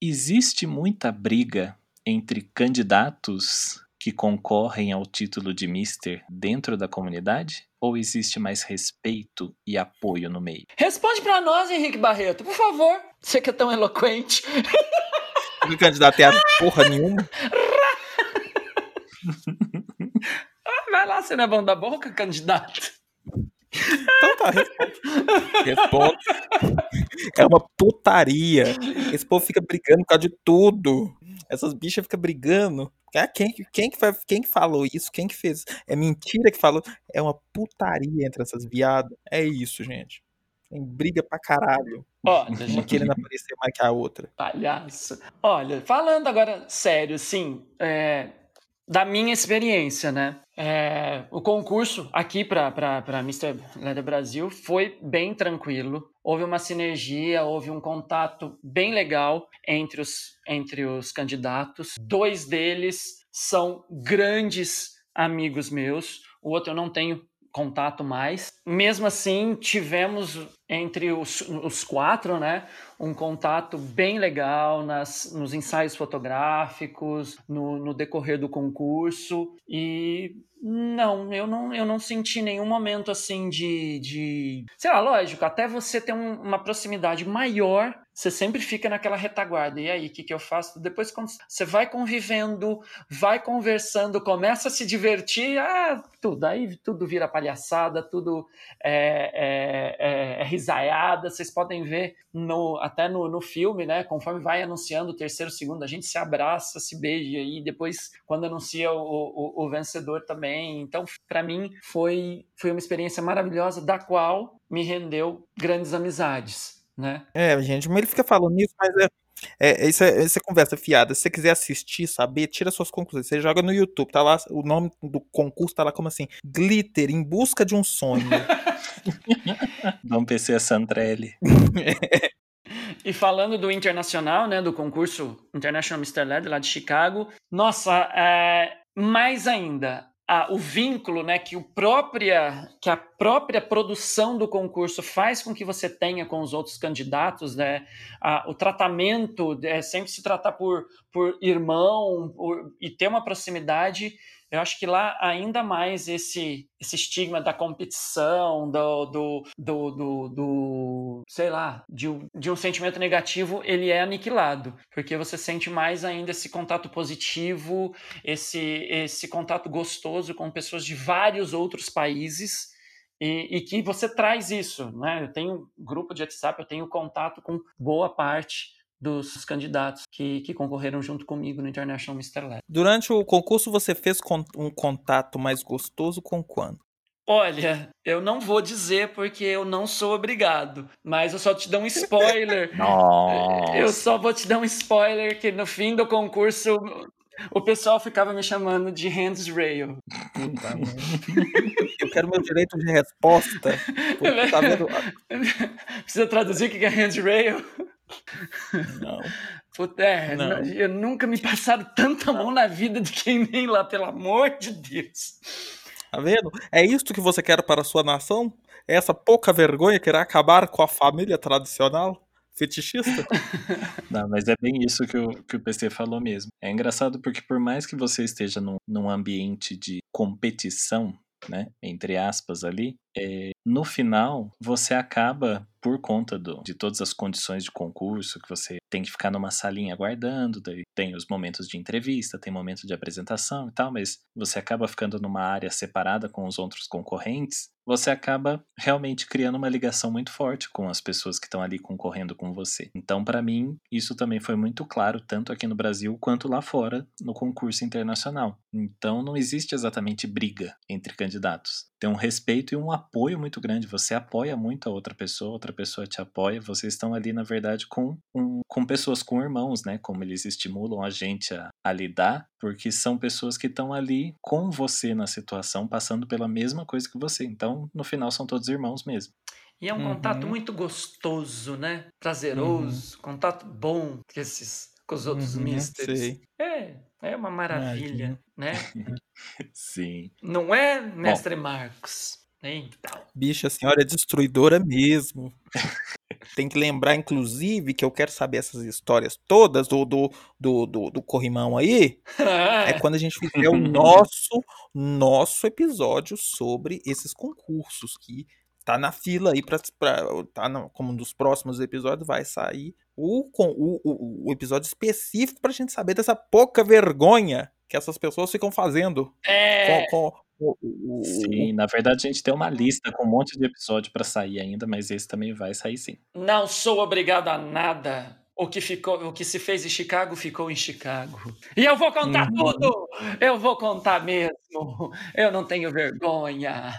existe muita briga entre candidatos que concorrem ao título de Mister dentro da comunidade? Ou existe mais respeito e apoio no meio? Responde pra nós, Henrique Barreto, por favor. Você que é tão eloquente. O candidato é a porra nenhuma. Ah, vai lá, você não é bom da boca, candidato? Então tá, responde. Responde. É uma putaria. Esse povo fica brigando por causa de tudo. Essas bichas ficam brigando. Ah, quem, quem, que quem que falou isso? Quem que fez? É mentira que falou? É uma putaria entre essas viadas. É isso, gente. Tem briga pra caralho. Olha, Uma querendo *laughs* aparecer mais que a outra. palhaço. Olha, falando agora sério, sim, é, da minha experiência, né? É, o concurso aqui para Mr. Leather Brasil foi bem tranquilo. Houve uma sinergia, houve um contato bem legal entre os, entre os candidatos. Dois deles são grandes amigos meus, o outro eu não tenho contato mais. Mesmo assim, tivemos entre os, os quatro, né, um contato bem legal nas, nos ensaios fotográficos, no, no decorrer do concurso e não, eu não, eu não senti nenhum momento assim de, de. Sei lá, lógico, até você ter um- uma proximidade maior, você sempre fica naquela retaguarda. E aí, o que, que eu faço? Depois, quando você vai convivendo, vai conversando, começa a se divertir, ah, tudo, aí tudo vira palhaçada, tudo é, é, é, é risaiada. Vocês podem ver no, até no, no filme, né? Conforme vai anunciando o terceiro, segundo, a gente se abraça, se beija e depois, quando anuncia o, o, o vencedor também. Então, para mim, foi, foi uma experiência maravilhosa, da qual me rendeu grandes amizades, né? É, gente, mas ele fica falando isso, mas é. É, isso é, isso é conversa fiada. Se você quiser assistir, saber, tira suas conclusões. Você joga no YouTube, tá lá, o nome do concurso tá lá como assim: Glitter em busca de um sonho. Dom PC Santrelli. E falando do internacional, né, do concurso International Mr. LED lá de Chicago, nossa, é, mais ainda, a- o vínculo, né, que o própria, que a própria produção do concurso faz com que você tenha com os outros candidatos, né, a- o tratamento, é, sempre se tratar por, por irmão por- e ter uma proximidade. Eu acho que lá ainda mais esse, esse estigma da competição, do, do, do, do, do- sei lá, de, um- de um sentimento negativo, ele é aniquilado, porque você sente mais ainda esse contato positivo, esse, esse contato gostoso com pessoas de vários outros países. E, e que você traz isso, né? Eu tenho grupo de WhatsApp, eu tenho contato com boa parte dos candidatos que, que concorreram junto comigo no International Mr. Lab. Durante o concurso, você fez con- um contato mais gostoso com quando? Olha, eu não vou dizer porque eu não sou obrigado, mas eu só te dou um spoiler. *laughs* Nossa. Eu só vou te dar um spoiler que no fim do concurso o pessoal ficava me chamando de Hands Rail. Puta. Eu quero meu direito de resposta. *laughs* Tá vendo? Precisa traduzir o que é Hands Rail? Não. Puta, é, Não. eu nunca me passaram tanta mão na vida de quem nem lá, pelo amor de Deus. Tá vendo? É isto que você quer para a sua nação? É essa pouca vergonha querer acabar com a família tradicional? Fetichista? *laughs* Não, mas é bem isso que o, que o PC falou mesmo. É engraçado porque por mais que você esteja num, num ambiente de competição, né, entre aspas ali, é, no final você acaba, por conta do, de todas as condições de concurso, que você tem que ficar numa salinha aguardando, daí tem os momentos de entrevista, tem momento de apresentação e tal, mas você acaba ficando numa área separada com os outros concorrentes, você acaba realmente criando uma ligação muito forte com as pessoas que estão ali concorrendo com você. Então, para mim, isso também foi muito claro, tanto aqui no Brasil quanto lá fora, no concurso internacional. Então, não existe exatamente briga entre candidatos. Tem um respeito e um apoio muito grande. Você apoia muito a outra pessoa, outra pessoa te apoia. Vocês estão ali, na verdade, com, um, com pessoas, com irmãos, né? Como eles estimulam a gente a, a lidar, porque são pessoas que estão ali com você na situação, passando pela mesma coisa que você. Então, no final, são todos irmãos mesmo. E é um Uhum. contato muito gostoso, né? Prazeroso, contato bom com esses com os outros Uhum, misters. sei. É, é uma maravilha, né? *laughs* Sim. Não é, mestre Marcos? Então. Bicha, a senhora é destruidora mesmo. *laughs* Tem que lembrar, inclusive, que eu quero saber essas histórias todas do, do, do, do, do corrimão aí. *laughs* É quando a gente fizer o nosso, nosso episódio sobre esses concursos, que tá na fila aí, pra, tá na- como um dos próximos episódios, vai sair o, com- o, o, o episódio específico pra gente saber dessa pouca vergonha que essas pessoas ficam fazendo É. com, com Sim, na verdade a gente tem uma lista com um monte de episódio pra sair ainda, mas esse também vai sair sim. Não sou obrigado a nada. O que, ficou, o que se fez em Chicago ficou em Chicago. E eu vou contar Uhum. tudo! Eu vou contar mesmo. Eu não tenho vergonha.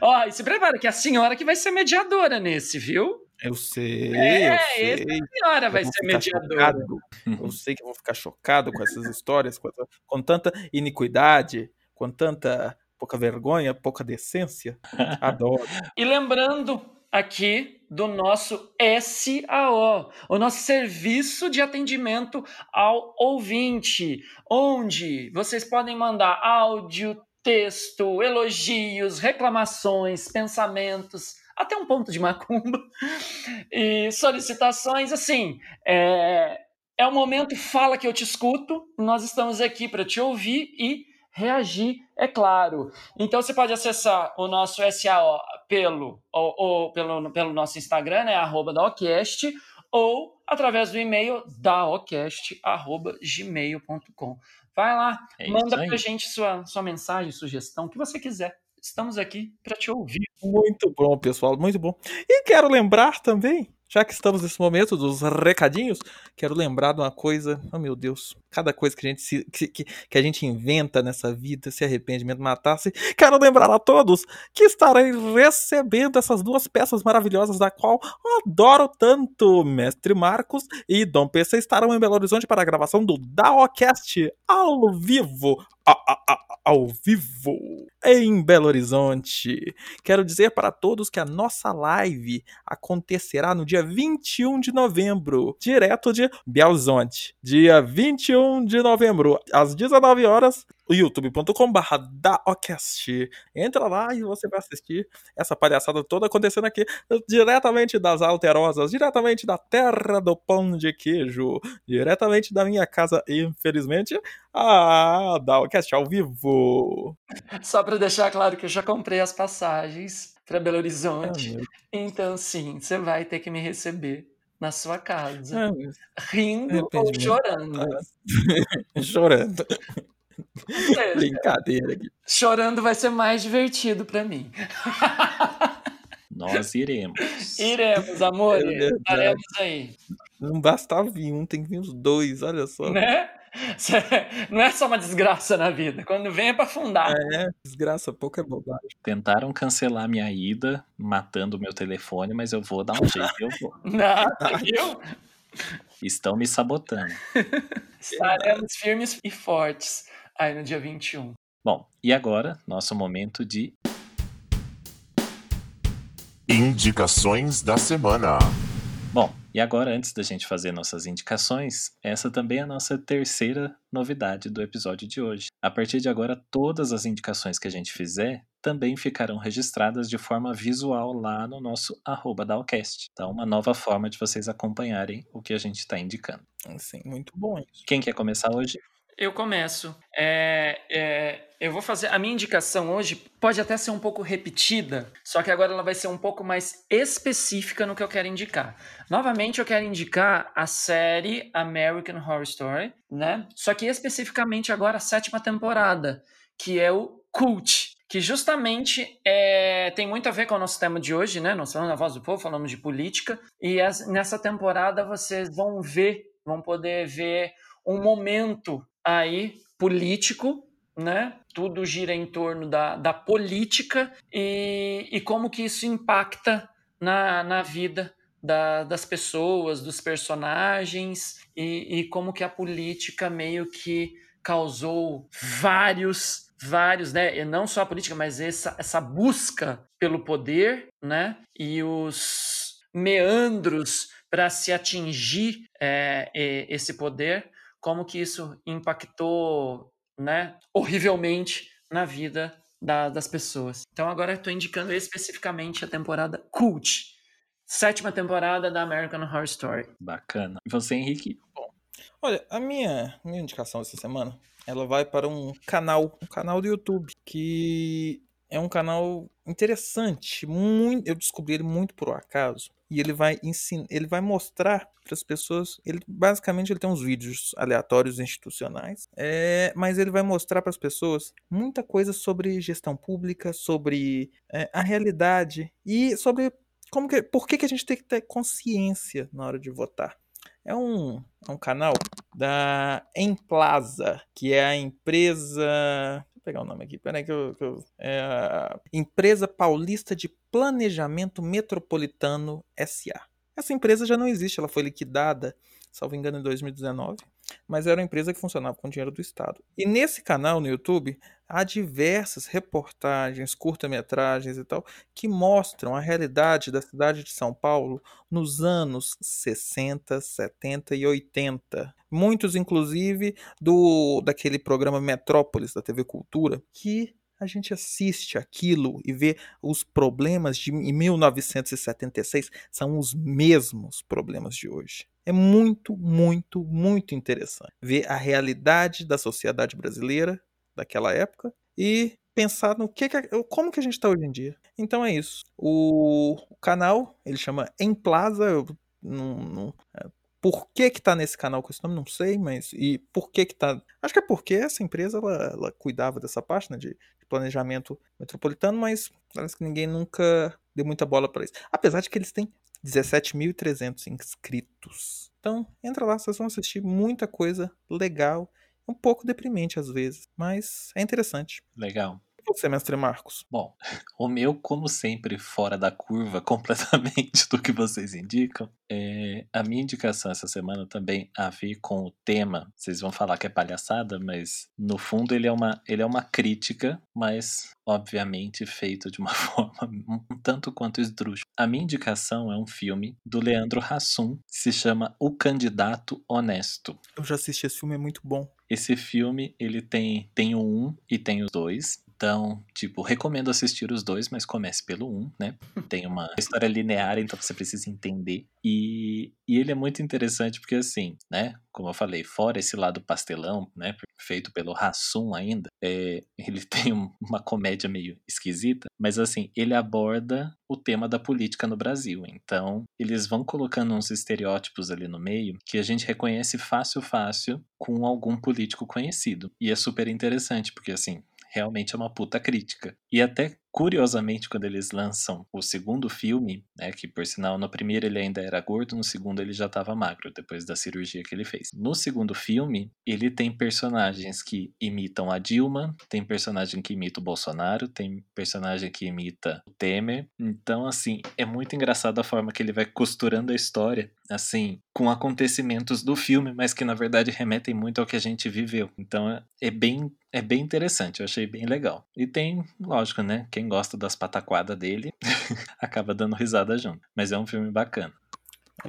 Ó, e se prepara que é a senhora que vai ser mediadora nesse, viu? Eu sei, É, eu sei. esse A senhora vai Eu vou ser mediadora. chocado. Eu sei que eu vou ficar chocado com essas histórias, com, essa- com tanta iniquidade, com tanta pouca vergonha, pouca decência. *laughs* Adoro. E lembrando aqui do nosso SAO, o nosso serviço de atendimento ao ouvinte, onde vocês podem mandar áudio, texto, elogios, reclamações, pensamentos, até um ponto de macumba *laughs* e solicitações. Assim, é, é o momento fala que eu te escuto. Nós estamos aqui para te ouvir e reagir, é claro. Então você pode acessar o nosso SAO pelo, ou, ou pelo, pelo nosso Instagram, né, arroba daocast, ou através do e-mail daocast.gmail.com. Vai lá, É manda aí. pra gente sua, sua mensagem, sugestão, o que você quiser. Estamos aqui para te ouvir. Muito bom, pessoal, muito bom. E quero lembrar também, já que estamos nesse momento dos recadinhos, quero lembrar de uma coisa, oh meu Deus, cada coisa que a gente, se- que, que- que a gente inventa nessa vida, se arrependimento matasse, quero lembrar a todos que estarei recebendo essas duas peças maravilhosas da qual adoro tanto. Mestre Marcos e Dom PC estarão em Belo Horizonte para a gravação do Daocast ao vivo. A- a- a- ao vivo em Belo Horizonte. Quero dizer para todos que a nossa live acontecerá no dia 21 de novembro, direto de Belzonte. Dia 21 de novembro, às 19 horas, youtube.com.br daocast. Entra lá e você vai assistir essa palhaçada toda acontecendo aqui, diretamente das Alterosas, diretamente da terra do pão de queijo, diretamente da minha casa, infelizmente, a Daocast ao vivo. Só para deixar claro que eu já comprei as passagens para Belo Horizonte. meu Então, sim, você vai ter que me receber na sua casa, Deus. rindo ou chorando. *laughs* Chorando. Seja, Brincadeira aqui. chorando vai ser mais divertido para mim. Nós iremos. Iremos, amor, É estaremos aí, Não basta vir um, tem que vir os dois, olha só. né? Não é só uma desgraça na vida, quando vem é para afundar. É, desgraça, pouco é bobagem. Tentaram cancelar minha ida, matando o meu telefone, mas eu vou dar um jeito, eu vou. *laughs* Viu? Estão me sabotando. Estaremos firmes e fortes aí no dia 21. Bom, e agora, nosso momento de Indicações da semana. Bom, e agora, antes da gente fazer nossas indicações, essa também é a nossa terceira novidade do episódio de hoje. A partir de agora, todas as indicações que a gente fizer também ficarão registradas de forma visual lá no nosso arroba Dalcast. Então, uma nova forma de vocês acompanharem o que a gente está indicando. Assim, muito bom isso. Quem quer começar hoje? Eu começo. É, é, eu vou fazer. A minha indicação hoje pode até ser um pouco repetida, só que agora ela vai ser um pouco mais específica no que eu quero indicar. Novamente, eu quero indicar a série American Horror Story, né? Só que especificamente agora a sétima temporada, que é o Cult. Que justamente é, tem muito a ver com o nosso tema de hoje, né? Nós falamos na Voz do Povo, falamos de política. E as- nessa temporada vocês vão ver, vão poder ver um momento aí político, né? Tudo gira em torno da, da política e, e como que isso impacta na, na vida da- das pessoas, dos personagens e, e como que a política meio que causou vários, vários, né? E não só a política, mas essa, essa busca pelo poder, né? E os meandros para se atingir é, esse poder, como que isso impactou, né? Horrivelmente na vida da- das pessoas. Então agora eu estou indicando especificamente a temporada Cult, sétima temporada da American Horror Story. Bacana. E você, Henrique? Olha, a minha, minha indicação essa semana, ela vai para um canal, um canal do YouTube que é um canal interessante, muito, eu descobri ele muito por acaso. E ele vai ensinar, ele vai mostrar para as pessoas, ele basicamente ele tem uns vídeos aleatórios institucionais, é, mas ele vai mostrar para as pessoas muita coisa sobre gestão pública, sobre é, a realidade e sobre como que, por que, que a gente tem que ter consciência na hora de votar. É um, é um canal da Emplaza, que é a empresa pegar o nome aqui, peraí que eu. Que eu é Empresa Paulista de Planejamento Metropolitano SA. Essa empresa já não existe, ela foi liquidada, salvo engano, em 2019 mas era uma empresa que funcionava com dinheiro do Estado. E nesse canal no YouTube há diversas reportagens, curta-metragens e tal, que mostram a realidade da cidade de São Paulo nos anos 60, 70 e 80. Muitos, inclusive, do daquele programa Metrópolis da TV Cultura, que a gente assiste aquilo e vê os problemas de 1976 são os mesmos problemas de hoje. É muito, muito, muito interessante ver a realidade da sociedade brasileira daquela época e pensar no que, que como que a gente está hoje em dia. Então é isso. O, o canal ele chama Em Plaza. Eu, não, não, é, por que que tá nesse canal com esse nome, não sei, mas e por que que tá... Acho que é porque essa empresa, ela, ela cuidava dessa parte, né, de, de planejamento metropolitano, mas parece que ninguém nunca deu muita bola para isso. Apesar de que eles têm 17.300 inscritos. Então, entra lá, vocês vão assistir muita coisa legal, um pouco deprimente às vezes, mas é interessante. Legal você, mestre Marcos? Bom, *laughs* o meu, como sempre, fora da curva *laughs* completamente do que vocês indicam. É, a minha indicação essa semana também a ver com o tema. Vocês vão falar que é palhaçada, mas no fundo ele é uma, ele é uma crítica, mas obviamente feito de uma *laughs* forma um tanto quanto esdrúxula. A minha indicação é um filme do Leandro Hassum, que se chama O Candidato Honesto. Eu já assisti esse filme, é muito bom. Esse filme, ele tem, tem o um e tem os dois. Então, tipo, recomendo assistir os dois, mas comece pelo um, né? *laughs* Tem uma história linear, então você precisa entender. E, e ele é muito interessante porque, assim, né? Como eu falei, fora esse lado pastelão, né? Feito pelo Hassum ainda, é, ele *laughs* tem uma comédia meio esquisita, mas, assim, ele aborda o tema da política no Brasil. Então, eles vão colocando uns estereótipos ali no meio que a gente reconhece fácil, fácil com algum político conhecido. E é super interessante, porque, assim, realmente é uma puta crítica. E até curiosamente, quando eles lançam o segundo filme, né, que por sinal no primeiro ele ainda era gordo, no segundo ele já estava magro, depois da cirurgia que ele fez. No segundo filme, ele tem personagens que imitam a Dilma, tem personagem que imita o Bolsonaro, tem personagem que imita o Temer. Então, assim, é muito engraçado a forma que ele vai costurando a história, assim, com acontecimentos do filme, mas que na verdade remetem muito ao que a gente viveu. Então, é bem é bem interessante, eu achei bem legal. E tem, lógico, né? Quem gosta das pataquadas dele *laughs* acaba dando risada junto. Mas é um filme bacana.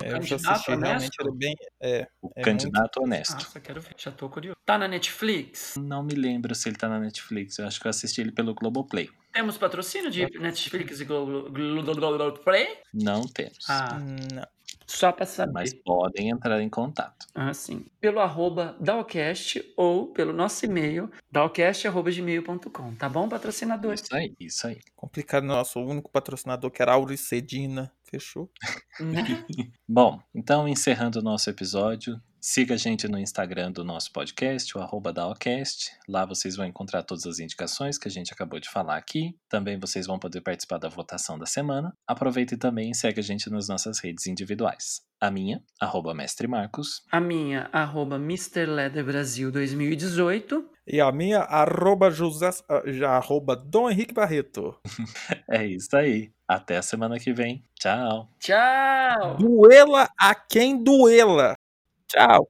É, eu já assisti, honesto? realmente ele é bem. É, o é Candidato muito... Honesto. Nossa, quero ver, já tô curioso. Tá na Netflix? Não me lembro se ele tá na Netflix. Eu acho que eu assisti ele pelo Globoplay. Temos patrocínio de Netflix e Globoplay? Não temos. Ah, não. Só para saber. Mas podem entrar em contato. Ah, sim. Pelo arroba Dalcast ou pelo nosso e-mail, dalcast.gmail.com. Tá bom, patrocinador? Isso aí, isso aí. Complicado, nosso único patrocinador que era Auricedina. Fechou? Né? *laughs* bom, então encerrando o nosso episódio, Siga a gente no Instagram do nosso podcast, o arroba Daocast. Lá vocês vão encontrar todas as indicações que a gente acabou de falar aqui. Também vocês vão poder participar da votação da semana. Aproveita também e segue a gente nas nossas redes individuais. A minha, arroba Mestre Marcos. A minha, arroba Mr. Leather Brasil 2018. E a minha, arroba, José, arroba Dom Henrique Barreto. *laughs* é isso aí. Até a semana que vem. Tchau. Tchau. Duela a quem duela. Tchau.